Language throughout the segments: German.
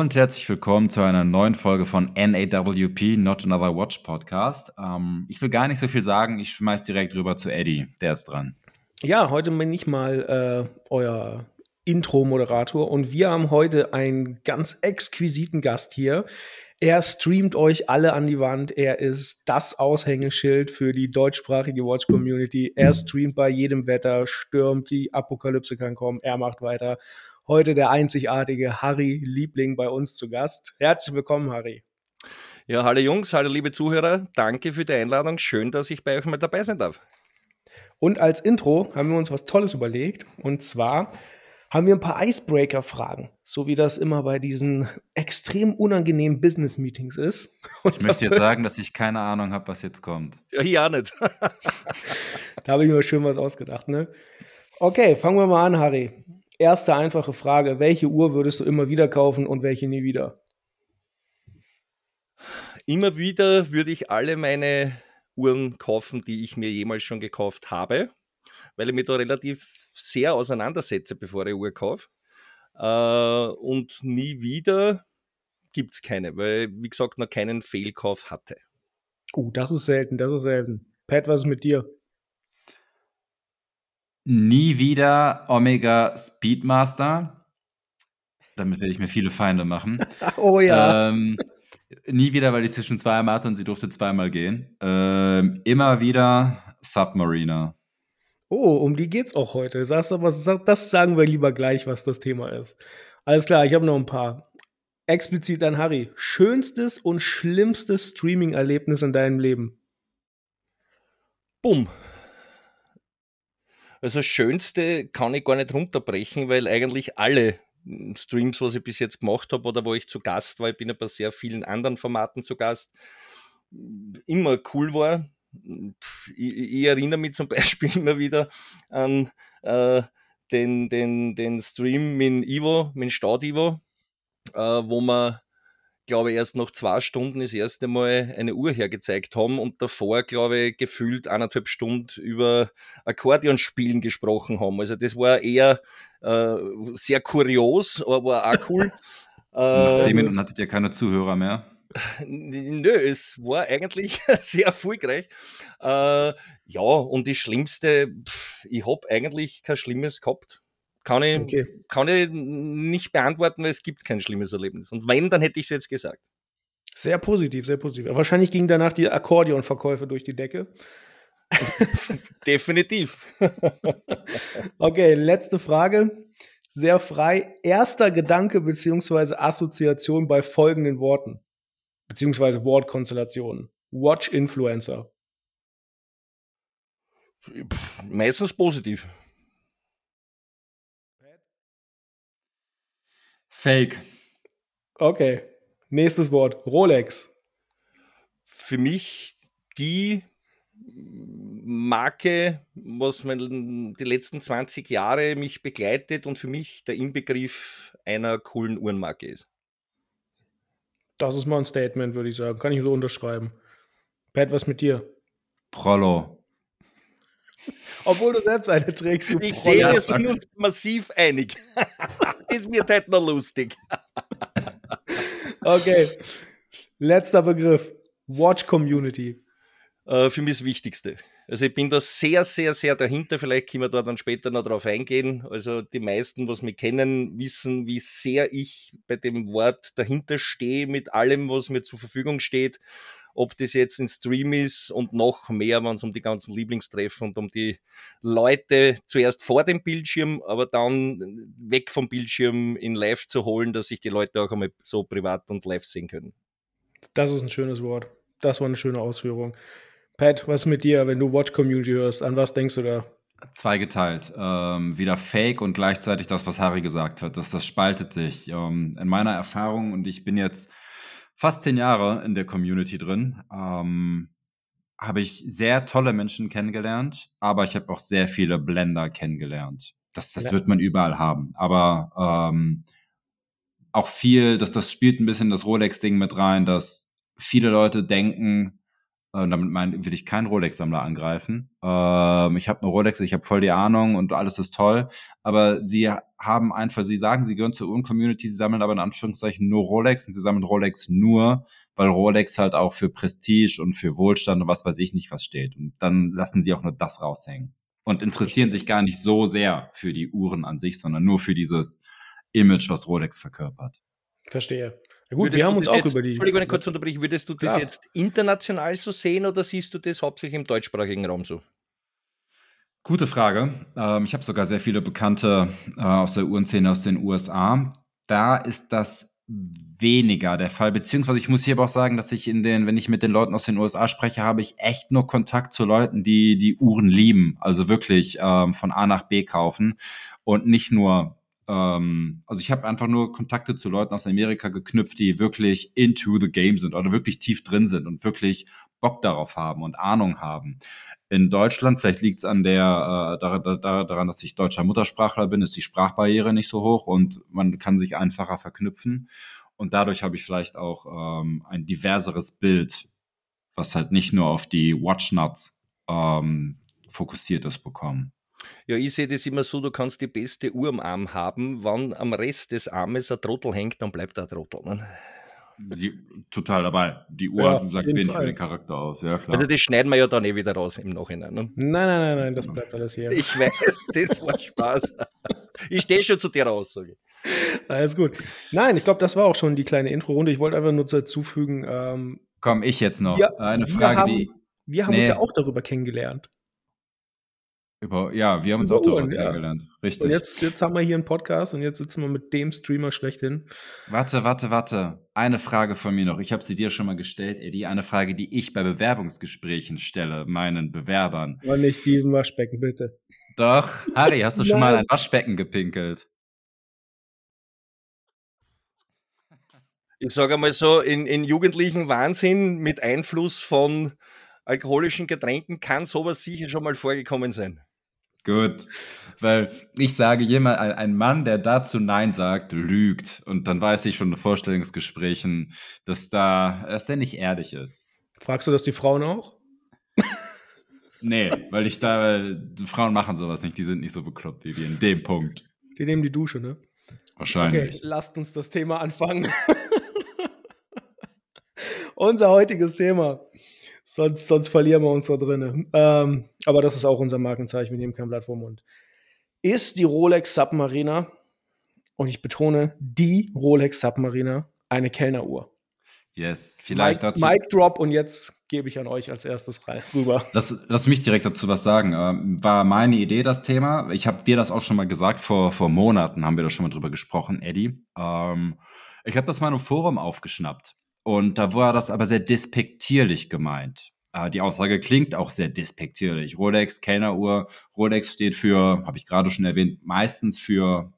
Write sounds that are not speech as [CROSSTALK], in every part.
Und herzlich willkommen zu einer neuen Folge von NAWP, Not Another Watch Podcast. Ähm, ich will gar nicht so viel sagen, ich schmeiß direkt rüber zu Eddie, der ist dran. Ja, heute bin ich mal äh, euer Intro-Moderator und wir haben heute einen ganz exquisiten Gast hier. Er streamt euch alle an die Wand. Er ist das Aushängeschild für die deutschsprachige Watch-Community. Er streamt bei jedem Wetter, stürmt, die Apokalypse kann kommen. Er macht weiter. Heute der einzigartige Harry Liebling bei uns zu Gast. Herzlich willkommen, Harry. Ja, hallo Jungs, hallo liebe Zuhörer. Danke für die Einladung. Schön, dass ich bei euch mal dabei sein darf. Und als Intro haben wir uns was Tolles überlegt. Und zwar haben wir ein paar Icebreaker-Fragen, so wie das immer bei diesen extrem unangenehmen Business-Meetings ist. [LAUGHS] Und ich möchte jetzt sagen, dass ich keine Ahnung habe, was jetzt kommt. Ja, ja nicht. [LAUGHS] [LAUGHS] da habe ich mir schön was ausgedacht, ne? Okay, fangen wir mal an, Harry. Erste einfache Frage: Welche Uhr würdest du immer wieder kaufen und welche nie wieder? Immer wieder würde ich alle meine Uhren kaufen, die ich mir jemals schon gekauft habe, weil ich mich da relativ sehr auseinandersetze, bevor ich Uhr kaufe. Äh, und nie wieder gibt es keine, weil, wie gesagt, noch keinen Fehlkauf hatte. Oh, das ist selten, das ist selten. Pat, was ist mit dir? Nie wieder Omega Speedmaster. Damit werde ich mir viele Feinde machen. [LAUGHS] oh ja. Ähm, nie wieder, weil ich zwischen zweimal hatte und sie durfte zweimal gehen. Ähm, immer wieder Submariner. Oh, um die geht's auch heute. Sagst aber, das sagen wir lieber gleich, was das Thema ist. Alles klar, ich habe noch ein paar. Explizit an Harry. Schönstes und schlimmstes Streaming-Erlebnis in deinem Leben? Bumm. Also schönste kann ich gar nicht runterbrechen, weil eigentlich alle Streams, was ich bis jetzt gemacht habe oder wo ich zu Gast war, ich bin ja bei sehr vielen anderen Formaten zu Gast, immer cool war. Ich, ich, erinnere mich zum Beispiel [LAUGHS] immer wieder an äh, den, den, den Stream mit Ivo, mit Stad Ivo, äh, wo wir, glaube erst nach zwei Stunden das erste Mal eine Uhr hergezeigt haben und davor, glaube ich, gefühlt eineinhalb Stunden über Akkordeonspielen gesprochen haben. Also das war eher äh, sehr kurios, aber auch cool. [LAUGHS] Nach zehn ähm, Minuten hattet ihr keine Zuhörer mehr. Nö, es war eigentlich [LAUGHS] sehr erfolgreich. Äh, ja, und das Schlimmste, pff, ich habe eigentlich kein Schlimmes gehabt. Kann ich, okay. kann ich nicht beantworten, weil es gibt kein schlimmes Erlebnis. Und wenn, dann hätte ich es jetzt gesagt. Sehr positiv, sehr positiv. Wahrscheinlich gingen danach die Akkordeonverkäufe durch die Decke. [LAUGHS] Definitiv. [LAUGHS] okay, letzte Frage. Sehr frei. Erster Gedanke bzw. Assoziation bei folgenden Worten beziehungsweise Wortkonstellationen. Watch Influencer. Meistens positiv. Fake. Okay. Nächstes Wort. Rolex. Für mich die Marke, was die letzten 20 Jahre mich begleitet und für mich der Inbegriff einer coolen Uhrenmarke ist. Das ist mal ein Statement, würde ich sagen. Kann ich so unterschreiben. Pat, was mit dir? Prollo. Obwohl du selbst eine trägst. Ich sehe, wir sind uns massiv einig. [LAUGHS] das wird halt noch lustig. okay. Letzter Begriff. Watch Community. Äh, für mich das Wichtigste. Also ich bin da sehr, sehr, sehr dahinter. Vielleicht können wir da dann später noch drauf eingehen. Also die meisten, was mich kennen, wissen, wie sehr ich bei dem Wort dahinter stehe mit allem, was mir zur Verfügung steht. Ob das jetzt ein Stream ist und noch mehr, wenn es um die ganzen Lieblingstreffen und um die Leute zuerst vor dem Bildschirm, aber dann weg vom Bildschirm in live zu holen, dass sich die Leute auch einmal so privat und live sehen können. Das ist ein schönes Wort. Das war eine schöne Ausführung. Pat, was mit dir, wenn du Watch Community hörst? An was denkst du da? Zweigeteilt. Ähm, wieder Fake und gleichzeitig das, was Harry gesagt hat. Das, das spaltet sich. Ähm, in meiner Erfahrung, und ich bin jetzt fast zehn Jahre in der Community drin, ähm, habe ich sehr tolle Menschen kennengelernt, aber ich habe auch sehr viele Blender kennengelernt. Das, das ja. wird man überall haben. Aber ähm, auch viel, das, das spielt ein bisschen das Rolex-Ding mit rein, dass viele Leute denken, äh, damit mein, will ich keinen Rolex-Sammler angreifen. Ähm, ich habe eine Rolex, ich habe voll die Ahnung und alles ist toll. Aber sie haben einfach, sie sagen, sie gehören zur Uhren-Community, sie sammeln aber in Anführungszeichen nur Rolex und sie sammeln Rolex nur, weil Rolex halt auch für Prestige und für Wohlstand und was weiß ich nicht was steht. Und dann lassen sie auch nur das raushängen. Und interessieren sich gar nicht so sehr für die Uhren an sich, sondern nur für dieses Image, was Rolex verkörpert. Verstehe. Ja gut, wir haben uns auch jetzt, über die. Entschuldigung, wenn ich kurz unterbreche, würdest du das jetzt international so sehen oder siehst du das hauptsächlich im deutschsprachigen Raum so? Gute Frage. Ähm, ich habe sogar sehr viele Bekannte äh, aus der Uhrenszene aus den USA. Da ist das weniger der Fall. Beziehungsweise ich muss hier aber auch sagen, dass ich in den, wenn ich mit den Leuten aus den USA spreche, habe ich echt nur Kontakt zu Leuten, die die Uhren lieben. Also wirklich ähm, von A nach B kaufen und nicht nur ähm, also ich habe einfach nur Kontakte zu Leuten aus Amerika geknüpft, die wirklich into the game sind oder wirklich tief drin sind und wirklich Bock darauf haben und Ahnung haben. In Deutschland, vielleicht liegt es an der, äh, daran, dass ich deutscher Muttersprachler bin, ist die Sprachbarriere nicht so hoch und man kann sich einfacher verknüpfen. Und dadurch habe ich vielleicht auch ähm, ein diverseres Bild, was halt nicht nur auf die Watchnuts ähm, fokussiert ist, bekommen. Ja, ich sehe das immer so, du kannst die beste Uhr am Arm haben, wenn am Rest des Armes ein Trottel hängt, dann bleibt da ein Trottel. Ne? Die, total dabei. Die Uhr ja, sagt wenig über den Charakter aus, ja klar. Also das schneiden wir ja dann eh wieder raus im Nachhinein. Ne? Nein, nein, nein, nein, das bleibt alles hier. Ich weiß, das war Spaß. ich stehe schon zu der Aussage. Alles gut. Nein, ich glaube, das war auch schon die kleine Intro-Runde. Ich wollte einfach nur dazu fügen. Ähm, Komm, ich jetzt noch. Wir, Eine Frage, haben, die. Wir haben nee. uns ja auch darüber kennengelernt. Über, ja, wir haben uns Über auch darüber kennengelernt. Richtig. Und jetzt, jetzt haben wir hier einen Podcast und jetzt sitzen wir mit dem Streamer schlechthin. Warte, warte, warte. Eine Frage von mir noch. Ich habe sie dir schon mal gestellt, Eddie. Eine Frage, die ich bei Bewerbungsgesprächen stelle, meinen Bewerbern. Aber nicht diesen Waschbecken, bitte. Doch. Harry, hast du schon mal ein Waschbecken gepinkelt? Ich sage einmal so, in, in jugendlichen Wahnsinn mit Einfluss von alkoholischen Getränken kann sowas sicher schon mal vorgekommen sein. Gut, weil ich sage jemand, ein Mann, der dazu Nein sagt, lügt. Und dann weiß ich schon in Vorstellungsgesprächen, dass da, dass der nicht ehrlich ist. Fragst du das die Frauen auch? nee, weil ich da, Frauen machen sowas nicht, die sind nicht so bekloppt wie wir in dem Punkt. Die nehmen die Dusche, ne? Wahrscheinlich. Okay, lasst uns das Thema anfangen. [LAUGHS] Unser heutiges Thema Sonst, sonst verlieren wir uns da drinnen. Ähm, aber das ist auch unser Markenzeichen, wir nehmen kein Blatt vom Mund. Ist die Rolex Submariner, und ich betone, die Rolex Submariner, eine Kellneruhr? Yes, vielleicht Mike, dazu. Mic Drop und jetzt gebe ich an euch als erstes rein, rüber. Lass, lass mich direkt dazu was sagen. Ähm, war meine Idee das Thema. Ich habe dir das auch schon mal gesagt, vor, vor Monaten haben wir da schon mal drüber gesprochen, Eddie. Ähm, ich habe das mal im Forum aufgeschnappt. Und da war das aber sehr despektierlich gemeint. Äh, die Aussage klingt auch sehr despektierlich. Rolex, Kellneruhr. Rolex steht für, habe ich gerade schon erwähnt, meistens für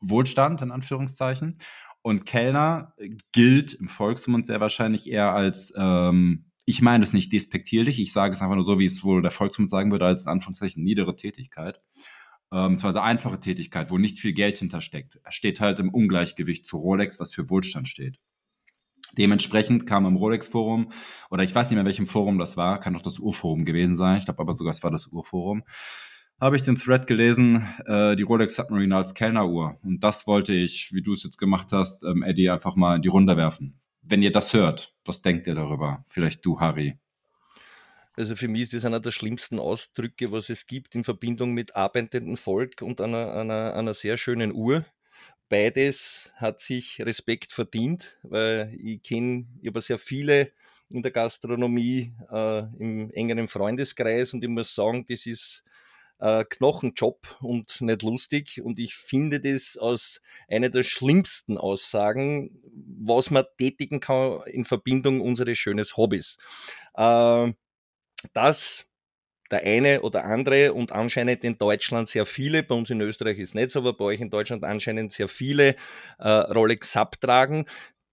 Wohlstand, in Anführungszeichen. Und Kellner gilt im Volksmund sehr wahrscheinlich eher als, ähm, ich meine es nicht despektierlich, ich sage es einfach nur so, wie es wohl der Volksmund sagen würde, als in Anführungszeichen niedere Tätigkeit. Ähm, eine einfache Tätigkeit, wo nicht viel Geld hintersteckt. Er steht halt im Ungleichgewicht zu Rolex, was für Wohlstand steht. Dementsprechend kam im Rolex-Forum, oder ich weiß nicht mehr, welchem Forum das war, kann doch das Urforum gewesen sein, ich glaube aber sogar, es war das Urforum, habe ich den Thread gelesen, äh, die Rolex Submarine als Kellneruhr. Und das wollte ich, wie du es jetzt gemacht hast, ähm, Eddie, einfach mal in die Runde werfen. Wenn ihr das hört, was denkt ihr darüber? Vielleicht du, Harry. Also für mich ist das einer der schlimmsten Ausdrücke, was es gibt in Verbindung mit arbeitendem Volk und einer, einer, einer sehr schönen Uhr beides hat sich Respekt verdient, weil ich kenne, habe sehr viele in der Gastronomie äh, im engeren Freundeskreis und ich muss sagen, das ist äh, Knochenjob und nicht lustig und ich finde das als eine der schlimmsten Aussagen, was man tätigen kann in Verbindung unseres schönes Hobbys. Äh, das der eine oder andere und anscheinend in Deutschland sehr viele, bei uns in Österreich ist nicht so, aber bei euch in Deutschland anscheinend sehr viele äh, Rolex Sub tragen.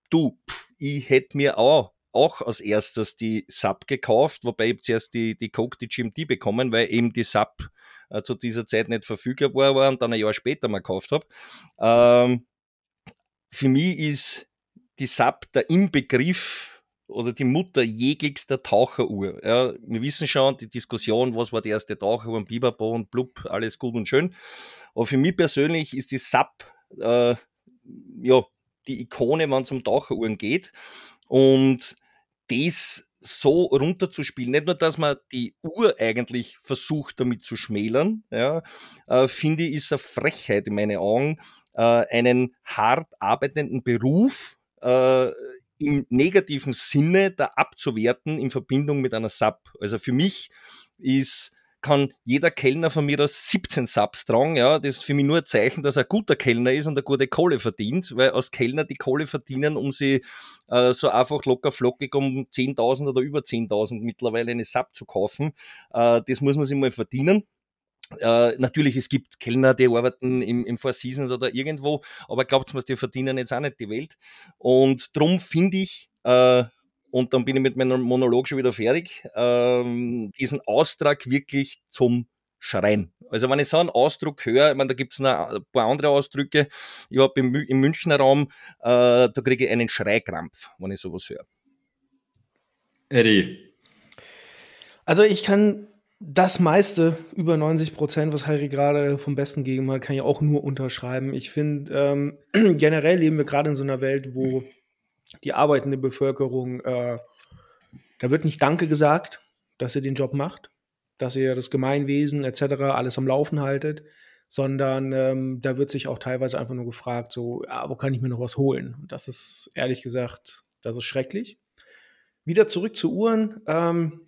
Du, pff, ich hätte mir auch auch als erstes die Sub gekauft, wobei ich zuerst die, die Coke, die GMT bekommen, weil eben die Sub äh, zu dieser Zeit nicht verfügbar war, und dann ein Jahr später mal gekauft habe. Ähm, für mich ist die Sub der Inbegriff oder die Mutter jeglichster Taucheruhr. Ja, wir wissen schon, die Diskussion, was war die erste Taucheruhr, ein Biberbo und blub, alles gut und schön. Aber für mich persönlich ist die SAP äh, ja, die Ikone, wenn es um Taucheruhren geht. Und das so runterzuspielen, nicht nur, dass man die Uhr eigentlich versucht, damit zu schmälern, ja, äh, finde ich, ist eine Frechheit in meinen Augen, äh, einen hart arbeitenden Beruf äh, im negativen Sinne da abzuwerten in Verbindung mit einer Sub. Also für mich ist kann jeder Kellner von mir aus 17 Subs tragen. Ja, das ist für mich nur ein Zeichen, dass er ein guter Kellner ist und eine gute Kohle verdient, weil als Kellner die Kohle verdienen, um sie äh, so einfach locker flockig um 10.000 oder über 10.000 mittlerweile eine Sub zu kaufen. Äh, das muss man sich mal verdienen. Äh, natürlich, es gibt Kellner, die arbeiten im, im Four Seasons oder irgendwo, aber glaubt mir, die verdienen jetzt auch nicht die Welt. Und darum finde ich, äh, und dann bin ich mit meinem Monolog schon wieder fertig, ähm, diesen Austrag wirklich zum Schreien. Also wenn ich so einen Ausdruck höre, ich meine, da gibt es noch ein paar andere Ausdrücke. Ich habe im, im Münchner Raum, äh, da kriege ich einen Schreikrampf, wenn ich sowas höre. Eddie. Also ich kann das meiste, über 90 Prozent, was Harry gerade vom Besten gegeben hat, kann ich auch nur unterschreiben. Ich finde, ähm, [CLEARS THROAT] generell leben wir gerade in so einer Welt, wo die arbeitende Bevölkerung, äh, da wird nicht Danke gesagt, dass ihr den Job macht, dass ihr das Gemeinwesen etc. alles am Laufen haltet, sondern ähm, da wird sich auch teilweise einfach nur gefragt, so, ja, wo kann ich mir noch was holen? Und das ist ehrlich gesagt, das ist schrecklich. Wieder zurück zu Uhren. Ähm,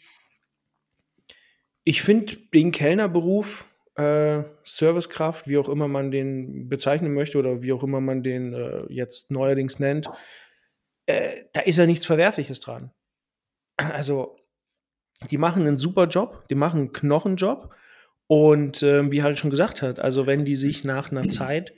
ich finde den Kellnerberuf, äh, Servicekraft, wie auch immer man den bezeichnen möchte oder wie auch immer man den äh, jetzt neuerdings nennt, äh, da ist ja nichts Verwerfliches dran. Also, die machen einen super Job, die machen einen Knochenjob. Und äh, wie halt schon gesagt hat, also wenn die sich nach einer Zeit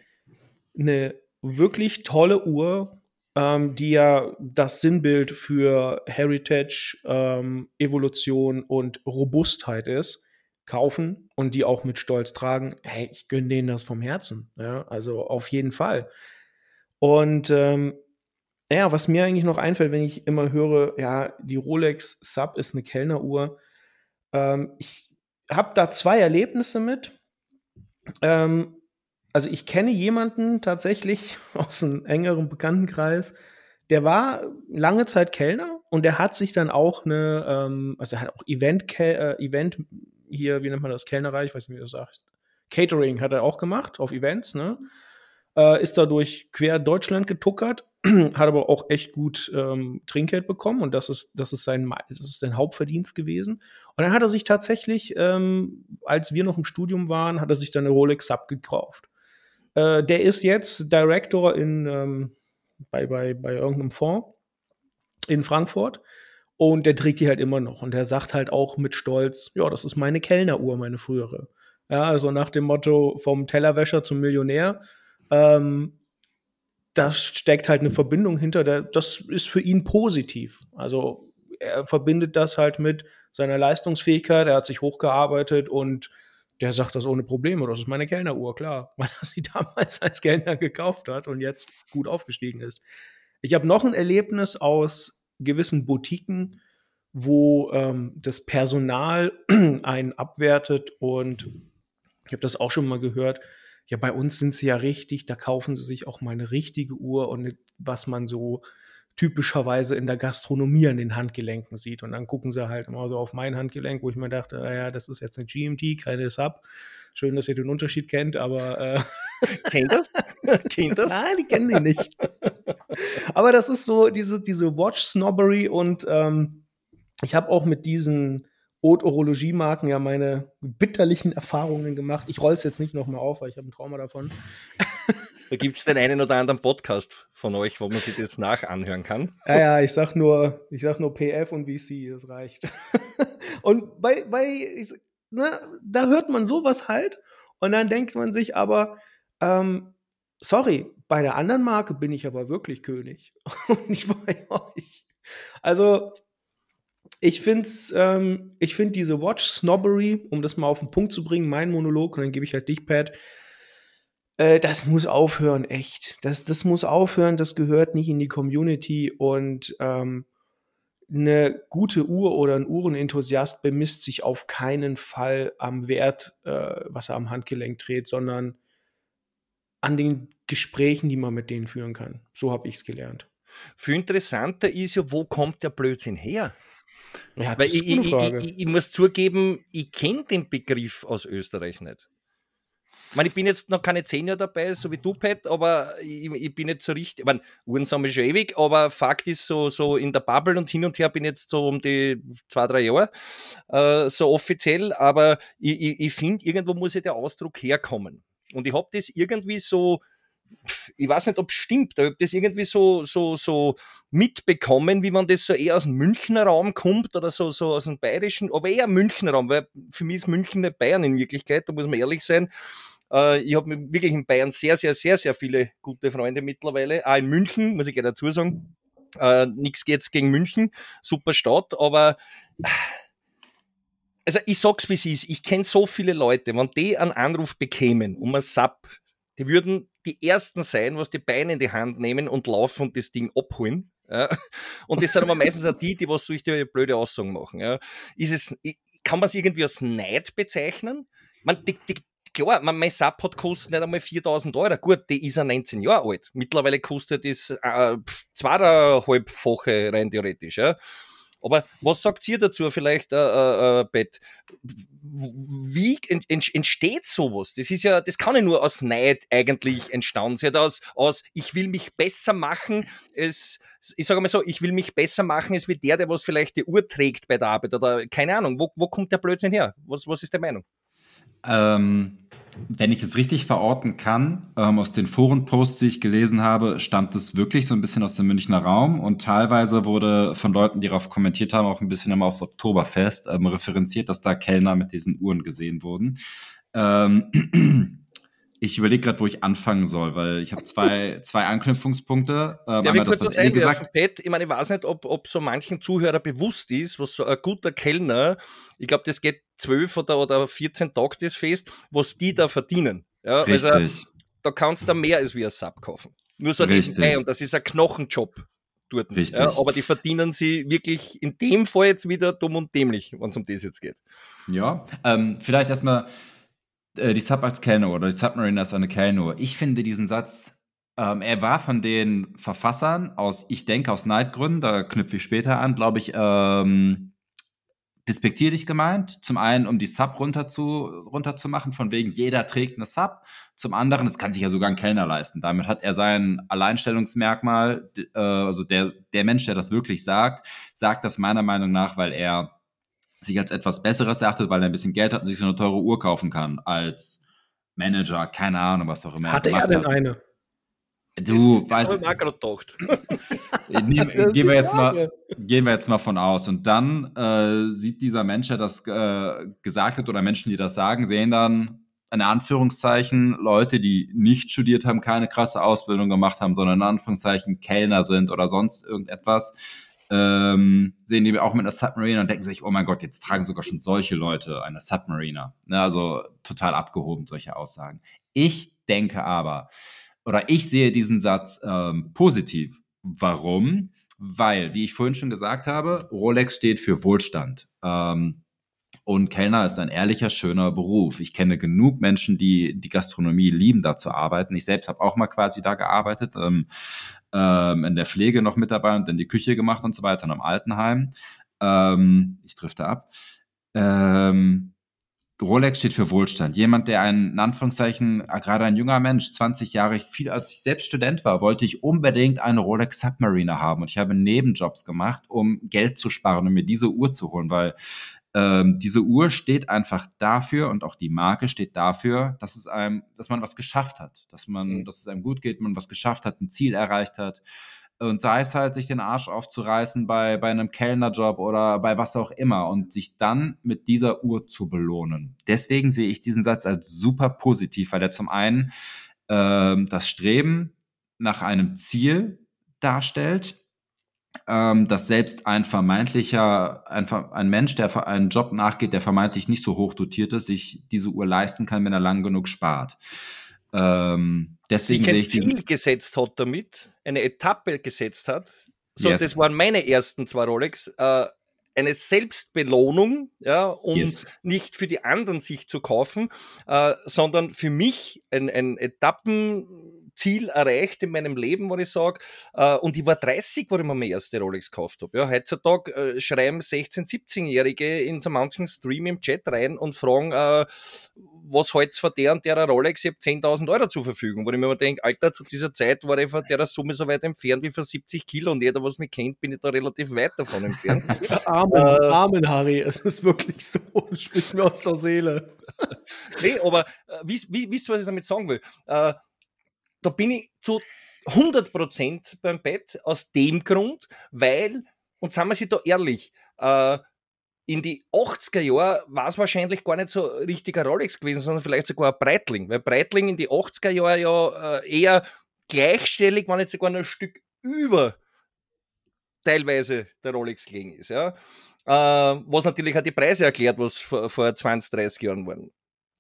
eine wirklich tolle Uhr, ähm, die ja das Sinnbild für Heritage, ähm, Evolution und Robustheit ist, kaufen und die auch mit Stolz tragen, hey, ich gönne denen das vom Herzen. Ja? Also auf jeden Fall. Und ähm, ja, was mir eigentlich noch einfällt, wenn ich immer höre, ja, die Rolex Sub ist eine Kellneruhr. Ähm, ich habe da zwei Erlebnisse mit. Ähm, also ich kenne jemanden tatsächlich [LAUGHS] aus einem engeren Bekanntenkreis, der war lange Zeit Kellner und der hat sich dann auch eine, ähm, also er hat auch Event, äh, Event hier, wie nennt man das, Kellnerei, ich weiß nicht, wie du sagst. Catering hat er auch gemacht auf Events, ne? Äh, ist dadurch quer Deutschland getuckert, [CLEARS THROAT] hat aber auch echt gut ähm, Trinkgeld bekommen und das ist, das ist sein, das ist sein Hauptverdienst gewesen. Und dann hat er sich tatsächlich, ähm, als wir noch im Studium waren, hat er sich dann eine Rolex Sub gekauft. Äh, der ist jetzt Director in, ähm, bei, bei, bei irgendeinem Fonds in Frankfurt und der trägt die halt immer noch. Und der sagt halt auch mit Stolz, ja, das ist meine Kellneruhr, meine frühere. Ja, also nach dem Motto vom Tellerwäscher zum Millionär ähm, da steckt halt eine Verbindung hinter, der, das ist für ihn positiv. Also er verbindet das halt mit seiner Leistungsfähigkeit, er hat sich hochgearbeitet und der sagt das ohne Probleme. Das ist meine Kellneruhr, klar, [LAUGHS] weil er sie damals als Kellner gekauft hat und jetzt gut aufgestiegen ist. Ich habe noch ein Erlebnis aus gewissen Boutiquen, wo ähm, das Personal [CLEARS THROAT] einen abwertet und ich habe das auch schon mal gehört, ja, bei uns sind sie ja richtig, da kaufen sie sich auch mal eine richtige Uhr und was man so typischerweise in der Gastronomie an den Handgelenken sieht. Und dann gucken sie halt immer so auf mein Handgelenk, wo ich mir dachte, naja, das ist jetzt eine GMT, keine Sub. Schön, dass ihr den Unterschied kennt, aber. Äh [LAUGHS] kennt das? [LAUGHS] kennt das? Nein, die kennen die nicht. [LAUGHS] aber das ist so diese, diese Watch-Snobbery und ähm, ich habe auch mit diesen Haute-Orologie-Marken ja meine bitterlichen Erfahrungen gemacht. Ich roll es jetzt nicht nochmal auf, weil ich habe ein Trauma davon. Da gibt es den einen oder anderen Podcast von euch, wo man sich das nachanhören kann. Ja, ja, ich sag nur, ich sag nur PF und VC, das reicht. [LAUGHS] Und bei, bei ich, ne, da hört man sowas halt und dann denkt man sich aber, ähm, sorry, bei der anderen Marke bin ich aber wirklich König [LAUGHS] und nicht bei euch. Also ich finde ähm, ich finde diese Watch-Snobbery, um das mal auf den Punkt zu bringen, mein Monolog, und dann gebe ich halt dich, Pat, äh, das muss aufhören, echt. Das, das muss aufhören, das gehört nicht in die Community und ähm, eine gute Uhr oder ein Uhrenenthusiast bemisst sich auf keinen Fall am Wert, äh, was er am Handgelenk dreht, sondern an den Gesprächen, die man mit denen führen kann. So habe ich es gelernt. Viel interessanter ist ja, wo kommt der Blödsinn her? Ja, Weil ich, ich, ich, ich, muss zugeben, ich kenne den Begriff aus Österreich nicht. Ich meine, ich bin jetzt noch keine zehn Jahre dabei, so wie du, Pat, aber ich, ich bin jetzt so richtig, ich meine, Uhren sind schon ewig, aber Fakt ist so, so in der Bubble und hin und her bin ich jetzt so um die zwei, drei Jahre, äh, so offiziell, aber ich, ich, ich finde, irgendwo muss ja der Ausdruck herkommen. Und ich habe das irgendwie so, ich weiß nicht, ob es stimmt, aber ich habe das irgendwie so, so, so mitbekommen, wie man das so eher aus dem Münchner Raum kommt oder so, so aus dem bayerischen, aber eher Münchner Raum, weil für mich ist München nicht Bayern in Wirklichkeit, da muss man ehrlich sein. Äh, ich habe wirklich in Bayern sehr, sehr, sehr, sehr viele gute Freunde mittlerweile. Auch in München, muss ich gerne dazu sagen. Äh, Nichts geht's gegen München, super Stadt, aber also ich sag's wie es ist, ich kenne so viele Leute, wenn die einen Anruf bekämen um ein Sub, die würden die ersten sein, was die Beine in die Hand nehmen und laufen und das Ding abholen. Ja. Und das sind aber meistens auch die, die was so die blöde Aussagen machen. Ja. Ist es, kann man es irgendwie als Neid bezeichnen? Man, die, die, klar, mein Sub hat kostet nicht einmal 4000 Euro. Gut, die ist ja 19 Jahre alt. Mittlerweile kostet das äh, zweieinhalbfache rein theoretisch. Ja. Aber was sagt ihr dazu vielleicht, äh, äh, äh Bett? Wie entsteht sowas? Das ist ja, das kann ja nur aus Neid eigentlich entstanden sein. Aus, aus ich will mich besser machen. Es, ich sage mal so, ich will mich besser machen, als wie der, der was vielleicht die Uhr trägt bei der Arbeit oder keine Ahnung. Wo, wo kommt der Blödsinn her? Was, was ist der Meinung? Ähm, wenn ich es richtig verorten kann, ähm, aus den Forenposts, die ich gelesen habe, stammt es wirklich so ein bisschen aus dem Münchner Raum und teilweise wurde von Leuten, die darauf kommentiert haben, auch ein bisschen immer aufs Oktoberfest ähm, referenziert, dass da Kellner mit diesen Uhren gesehen wurden. Ähm, [CLEARS THROAT] Ich überlege gerade, wo ich anfangen soll, weil ich habe zwei, [LAUGHS] zwei Anknüpfungspunkte. Ähm, ja, wir kurz was einwerfen, Pat. Ich meine, ich weiß nicht, ob, ob so manchen Zuhörer bewusst ist, was so ein guter Kellner, ich glaube, das geht zwölf oder, oder 14 Tage das Fest, was die da verdienen. Ja, also Richtig. Also, da kannst du mehr als wie ein Sub kaufen. Nur so Richtig. nebenbei und das ist ein Knochenjob dort. Richtig. Ja, aber die verdienen sie wirklich in dem Fall jetzt wieder dumm und dämlich, wenn es um das jetzt geht. Ja, ähm, vielleicht erstmal äh, die Sub als Kellner oder die Submarine als eine Kellner. Ich finde diesen Satz, ähm, er war von den Verfassern aus, ich denke aus Neidgründen, da knüpfe ich später an, glaube ich, ähm, despektierlich gemeint. Zum einen, um die Sub runter zu, runter zu machen, von wegen jeder trägt eine Sub. Zum anderen, das kann sich ja sogar ein Kellner leisten. Damit hat er sein Alleinstellungsmerkmal, äh, also der, der Mensch, der das wirklich sagt, sagt das meiner Meinung nach, weil er sich als etwas Besseres erachtet, weil er ein bisschen Geld hat und sich so eine teure Uhr kaufen kann als Manager, keine Ahnung, was auch immer. Hatte er denn hat. eine? Du, [LAUGHS] das, das weißt, gedacht. Nehm, gehen, wir jetzt mal, gehen wir jetzt mal von aus. Und dann äh, sieht dieser Mensch, der das äh, gesagt hat, oder Menschen, die das sagen, sehen dann in Anführungszeichen Leute, die nicht studiert haben, keine krasse Ausbildung gemacht haben, sondern in Anführungszeichen Kellner sind oder sonst irgendetwas, ähm, sehen die auch mit einer Submariner und denken sich, oh mein Gott, jetzt tragen sogar schon solche Leute eine Submariner. Ne, also total abgehoben, solche Aussagen. Ich denke aber, oder ich sehe diesen Satz ähm, positiv. Warum? Weil, wie ich vorhin schon gesagt habe, Rolex steht für Wohlstand. Ähm, und Kellner ist ein ehrlicher, schöner Beruf. Ich kenne genug Menschen, die die Gastronomie lieben, da zu arbeiten. Ich selbst habe auch mal quasi da gearbeitet, ähm, ähm, in der Pflege noch mit dabei und in die Küche gemacht und so weiter, in einem Altenheim. Ähm, ich drifte ab. Ähm, Rolex steht für Wohlstand. Jemand, der ein, in Anführungszeichen, äh, gerade ein junger Mensch, 20 Jahre, viel als ich selbst Student war, wollte ich unbedingt eine Rolex Submariner haben. Und ich habe Nebenjobs gemacht, um Geld zu sparen, um mir diese Uhr zu holen, weil ähm, diese Uhr steht einfach dafür und auch die Marke steht dafür, dass es einem, dass man was geschafft hat, dass man, mhm. dass es einem gut geht, man was geschafft hat, ein Ziel erreicht hat. Und sei es halt, sich den Arsch aufzureißen bei, bei einem Kellnerjob oder bei was auch immer und sich dann mit dieser Uhr zu belohnen. Deswegen sehe ich diesen Satz als super positiv, weil er zum einen ähm, das Streben nach einem Ziel darstellt, ähm, dass selbst ein vermeintlicher, ein, ein Mensch, der einen Job nachgeht, der vermeintlich nicht so hoch dotiert ist, sich diese Uhr leisten kann, wenn er lang genug spart. Ähm, deswegen sich ein Ziel gesetzt hat damit, eine Etappe gesetzt hat, So, yes. das waren meine ersten zwei Rolex. Äh, eine Selbstbelohnung, ja, um yes. nicht für die anderen sich zu kaufen, äh, sondern für mich ein, ein Etappenziel erreicht in meinem Leben, wo ich sage, äh, und ich war 30, wo ich mir meine erste Rolex gekauft habe. Ja, heutzutage äh, schreiben 16-, 17-Jährige in so manchen Stream im Chat rein und fragen, äh, was halt's von der und der Rolex? Ich habe 10.000 Euro zur Verfügung. Wo ich mir immer denke, Alter, zu dieser Zeit war ich von der Summe so weit entfernt wie von 70 Kilo und jeder, was mich kennt, bin ich da relativ weit davon entfernt. [LAUGHS] Amen, äh, Amen, Harry. Es ist wirklich so. [LAUGHS] Spielst mir aus der Seele. nee, aber äh, wisst ihr, was ich damit sagen will? Äh, da bin ich zu 100% beim Bett aus dem Grund, weil, und sagen wir sie da ehrlich, äh, in die 80er Jahre war es wahrscheinlich gar nicht so richtiger Rolex gewesen, sondern vielleicht sogar ein Breitling, weil Breitling in die 80er Jahre ja äh, eher gleichstellig, war nicht sogar ein Stück über teilweise der Rolex gelegen ist. Ja? Äh, was natürlich auch die Preise erklärt, was vor, vor 20, 30 Jahren waren.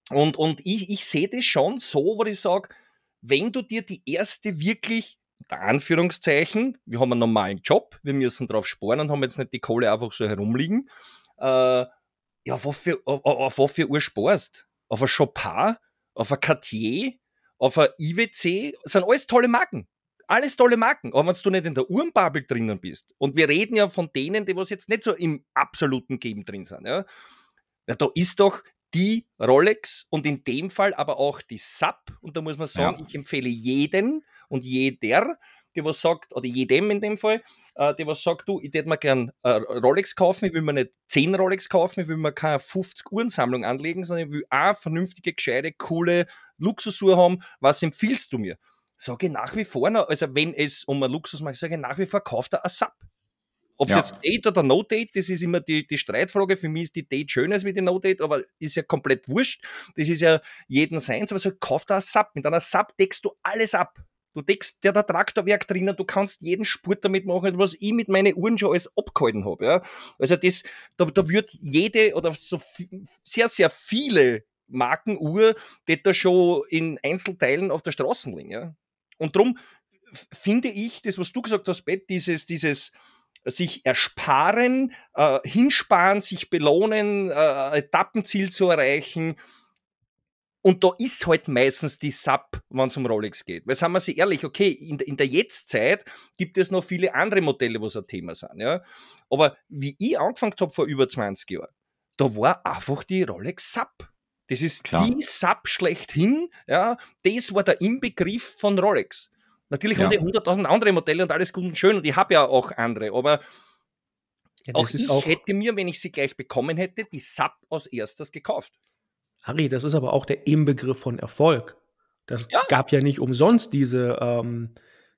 Und, und ich, ich sehe das schon so, wo ich sage, wenn du dir die erste wirklich unter Anführungszeichen, wir haben einen normalen Job, wir müssen drauf sparen und haben jetzt nicht die Kohle einfach so herumliegen, äh, ja, auf, für, auf, auf was Uhr sparst? Auf ein Chopin, auf ein Cartier, auf ein IWC, das sind alles tolle Marken. Alles tolle Marken. Aber wenn du nicht in der Uhrenbubble drinnen bist, und wir reden ja von denen, die was jetzt nicht so im absoluten Game drin sind, ja, ja da ist doch die Rolex und in dem Fall aber auch die SAP. Und da muss man sagen, ja. ich empfehle jeden und jeder, der was sagt, oder jedem in dem Fall, äh, der was sagt, du, ich würde mir gern äh, Rolex kaufen, ich will mir nicht 10 Rolex kaufen, ich will mir keine 50 Uhrensammlung anlegen, sondern ich will auch vernünftige, gescheite, coole Luxusuhr haben. Was empfiehlst du mir? Sage ich nach wie vor, also wenn es um ein Luxus macht, sage ich nach wie vor, kauft er ein Sub. Ob es ja. jetzt Date oder No Date, das ist immer die, die Streitfrage. Für mich ist die Date schöner als wie die No Date, aber ist ja komplett wurscht. Das ist ja jeden seins. Aber so kauft er ein Sub. Mit einer Sub deckst du alles ab. Du deckst ja der Traktorwerk drinnen, du kannst jeden Spurt damit machen, was ich mit meinen Uhren schon alles abgehalten habe. Ja. Also das, da, da wird jede oder so sehr, sehr viele Markenuhr, die da schon in Einzelteilen auf der Straße liegen. Ja. Und darum finde ich, das, was du gesagt hast, Bett, dieses, dieses sich ersparen, äh, hinsparen, sich belohnen, äh, Etappenziel zu erreichen, und da ist halt meistens die Sub, wenn es um Rolex geht. Weil, sagen wir sie ehrlich, okay, in, in der Jetztzeit gibt es noch viele andere Modelle, wo so ein Thema sind. Ja? Aber wie ich angefangen habe vor über 20 Jahren, da war einfach die Rolex Sub. Das ist Klar. die Sub schlechthin. Ja? Das war der Inbegriff von Rolex. Natürlich ja. haben die 100.000 andere Modelle und alles gut und schön und ich habe ja auch andere, aber ja, auch ich auch hätte mir, wenn ich sie gleich bekommen hätte, die Sub als erstes gekauft. Harry, das ist aber auch der Inbegriff von Erfolg. Das ja. gab ja nicht umsonst diese, ähm,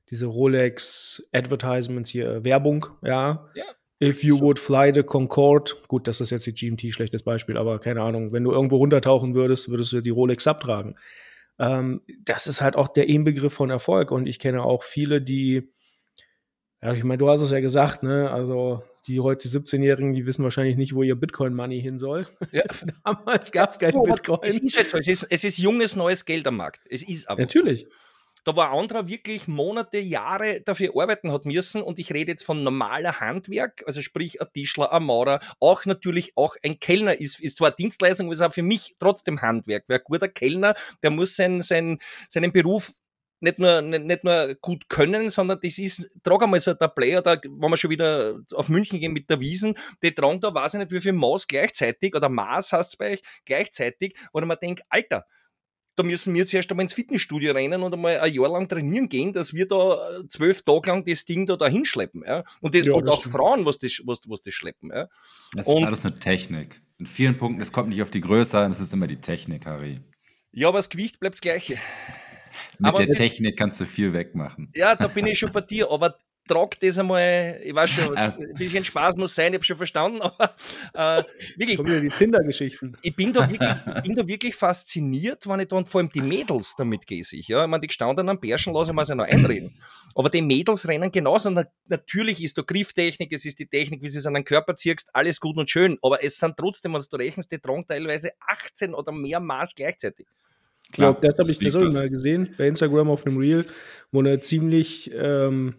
diese Rolex-Advertisements hier, äh, Werbung, ja. ja. If you so. would fly the Concorde, gut, das ist jetzt die GMT, schlechtes Beispiel, aber keine Ahnung, wenn du irgendwo runtertauchen würdest, würdest du die Rolex abtragen. Ähm, das ist halt auch der Inbegriff von Erfolg und ich kenne auch viele, die, ja, ich meine, du hast es ja gesagt, ne, also die heute 17-Jährigen, die wissen wahrscheinlich nicht, wo ihr Bitcoin-Money hin soll. Ja. [LAUGHS] Damals gab es kein oh, Bitcoin. Es ist, jetzt so. es, ist, es ist junges, neues Geld am Markt. Es ist aber Natürlich. So. Da war anderer wirklich Monate, Jahre dafür arbeiten hat müssen und ich rede jetzt von normaler Handwerk, also sprich ein Tischler, ein Maurer, auch natürlich auch ein Kellner ist, ist zwar Dienstleistung, aber ist auch für mich trotzdem Handwerk. Wer guter Kellner, der muss sein, sein, seinen Beruf nicht nur, nicht, nicht nur gut können, sondern das ist, trag einmal so der Player, da, wenn wir schon wieder auf München gehen mit der Wiesen, die tragen da, weiß ich nicht, wie viel Maß gleichzeitig, oder Maß heißt es bei euch, gleichzeitig, wo man denkt, Alter, da müssen wir jetzt erst einmal ins Fitnessstudio rennen und einmal ein Jahr lang trainieren gehen, dass wir da äh, zwölf Tage lang das Ding da, da hinschleppen. Ja? Und, das, ja, und das auch stimmt. Frauen, was das, was, was das schleppen. Ja? Das und, ist alles eine Technik. In vielen Punkten, es kommt nicht auf die Größe an, es ist immer die Technik, Harry. Ja, aber das Gewicht bleibt das gleiche. Mit aber der Technik kannst du viel wegmachen. Ja, da bin ich schon bei dir, aber trag das einmal, ich weiß schon, ein bisschen Spaß muss sein, ich habe schon verstanden, [LAUGHS] aber äh, wirklich. wieder die Tinder-Geschichten. Ich bin da, wirklich, [LAUGHS] bin da wirklich fasziniert, wenn ich dann vor allem die Mädels damit gehe. Ich, ja? ich meine, die gestanden am Bärschen lasse ich mir ja noch einreden. Aber die Mädels rennen genauso. Und natürlich ist da Grifftechnik, es ist die Technik, wie sie es an den Körper ziehst, alles gut und schön. Aber es sind trotzdem, wenn du rechnest, die tragen teilweise 18 oder mehr Maß gleichzeitig. Klar, glaub, das habe ich persönlich mal gesehen bei Instagram auf einem Reel, wo eine ziemlich ähm,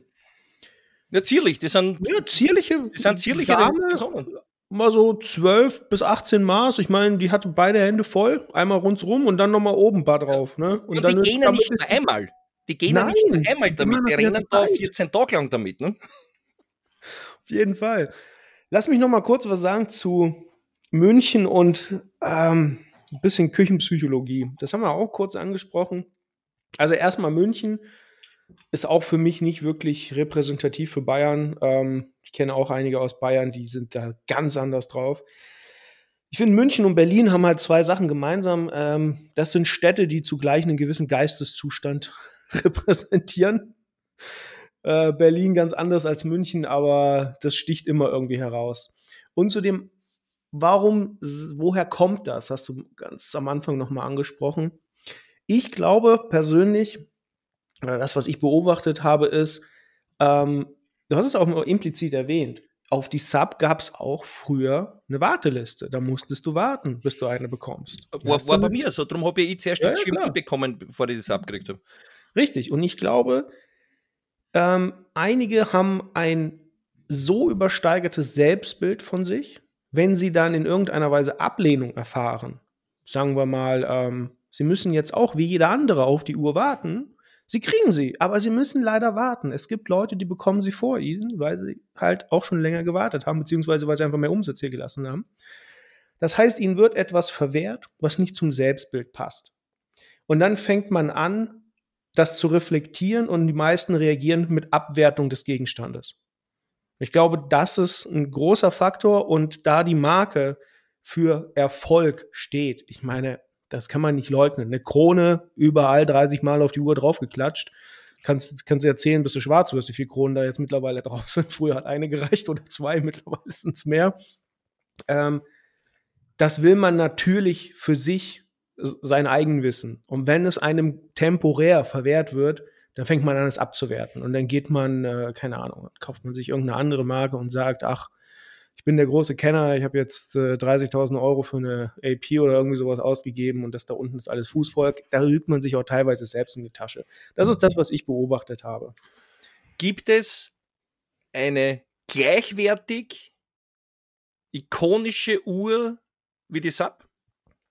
Ja, zierlich, die sind, Ja, zierliche, die sind zierliche Dame, Personen. mal so 12 bis 18 Maß. Ich meine, die hatte beide Hände voll, einmal rundrum und dann nochmal oben ein paar drauf. Ne? Und Und dann die gehen ja nicht nur einmal. Die gehen ja nicht nur einmal damit. Die das rennen da Zeit. 14 Tage lang damit. Ne? Auf jeden Fall. Lass mich noch mal kurz was sagen zu München und ähm, ein bisschen Küchenpsychologie. Das haben wir auch kurz angesprochen. Also erstmal München ist auch für mich nicht wirklich repräsentativ für Bayern. Ähm, ich kenne auch einige aus Bayern, die sind da ganz anders drauf. Ich finde, München und Berlin haben halt zwei Sachen gemeinsam. Ähm, das sind Städte, die zugleich einen gewissen Geisteszustand [LAUGHS] repräsentieren. Äh, Berlin ganz anders als München, aber das sticht immer irgendwie heraus. Und zudem, warum, woher kommt das? Hast du ganz am Anfang nochmal angesprochen. Ich glaube persönlich, das, was ich beobachtet habe, ist, ähm, du hast es auch implizit erwähnt, auf die Sub gab es auch früher eine Warteliste. Da musstest du warten, bis du eine bekommst. Die War, war bei mir so. Darum habe ich zuerst Ja, das klar. bekommen, bevor ich das abgekriegt habe. Richtig. Und ich glaube, ähm, einige haben ein so übersteigertes Selbstbild von sich, wenn sie dann in irgendeiner Weise Ablehnung erfahren. Sagen wir mal, ähm, sie müssen jetzt auch wie jeder andere auf die Uhr warten. Sie kriegen sie, aber sie müssen leider warten. Es gibt Leute, die bekommen sie vor ihnen, weil sie halt auch schon länger gewartet haben, beziehungsweise weil sie einfach mehr Umsatz hier gelassen haben. Das heißt, ihnen wird etwas verwehrt, was nicht zum Selbstbild passt. Und dann fängt man an, das zu reflektieren und die meisten reagieren mit Abwertung des Gegenstandes. Ich glaube, das ist ein großer Faktor und da die Marke für Erfolg steht, ich meine, das kann man nicht leugnen. Eine Krone überall 30 Mal auf die Uhr draufgeklatscht. Kannst, kannst du erzählen, bis du schwarz wirst, wie viele Kronen da jetzt mittlerweile drauf sind. [LAUGHS] Früher hat eine gereicht oder zwei, [LAUGHS] mittlerweile sind es mehr. Ähm, das will man natürlich für sich sein Eigenwissen. Und wenn es einem temporär verwehrt wird, dann fängt man an, es abzuwerten. Und dann geht man, äh, keine Ahnung, kauft man sich irgendeine andere Marke und sagt, ach, ich bin der große Kenner, ich habe jetzt äh, 30.000 Euro für eine AP oder irgendwie sowas ausgegeben und das da unten ist alles Fußvolk. Da lügt man sich auch teilweise selbst in die Tasche. Das ist das, was ich beobachtet habe. Gibt es eine gleichwertig ikonische Uhr wie die Sub?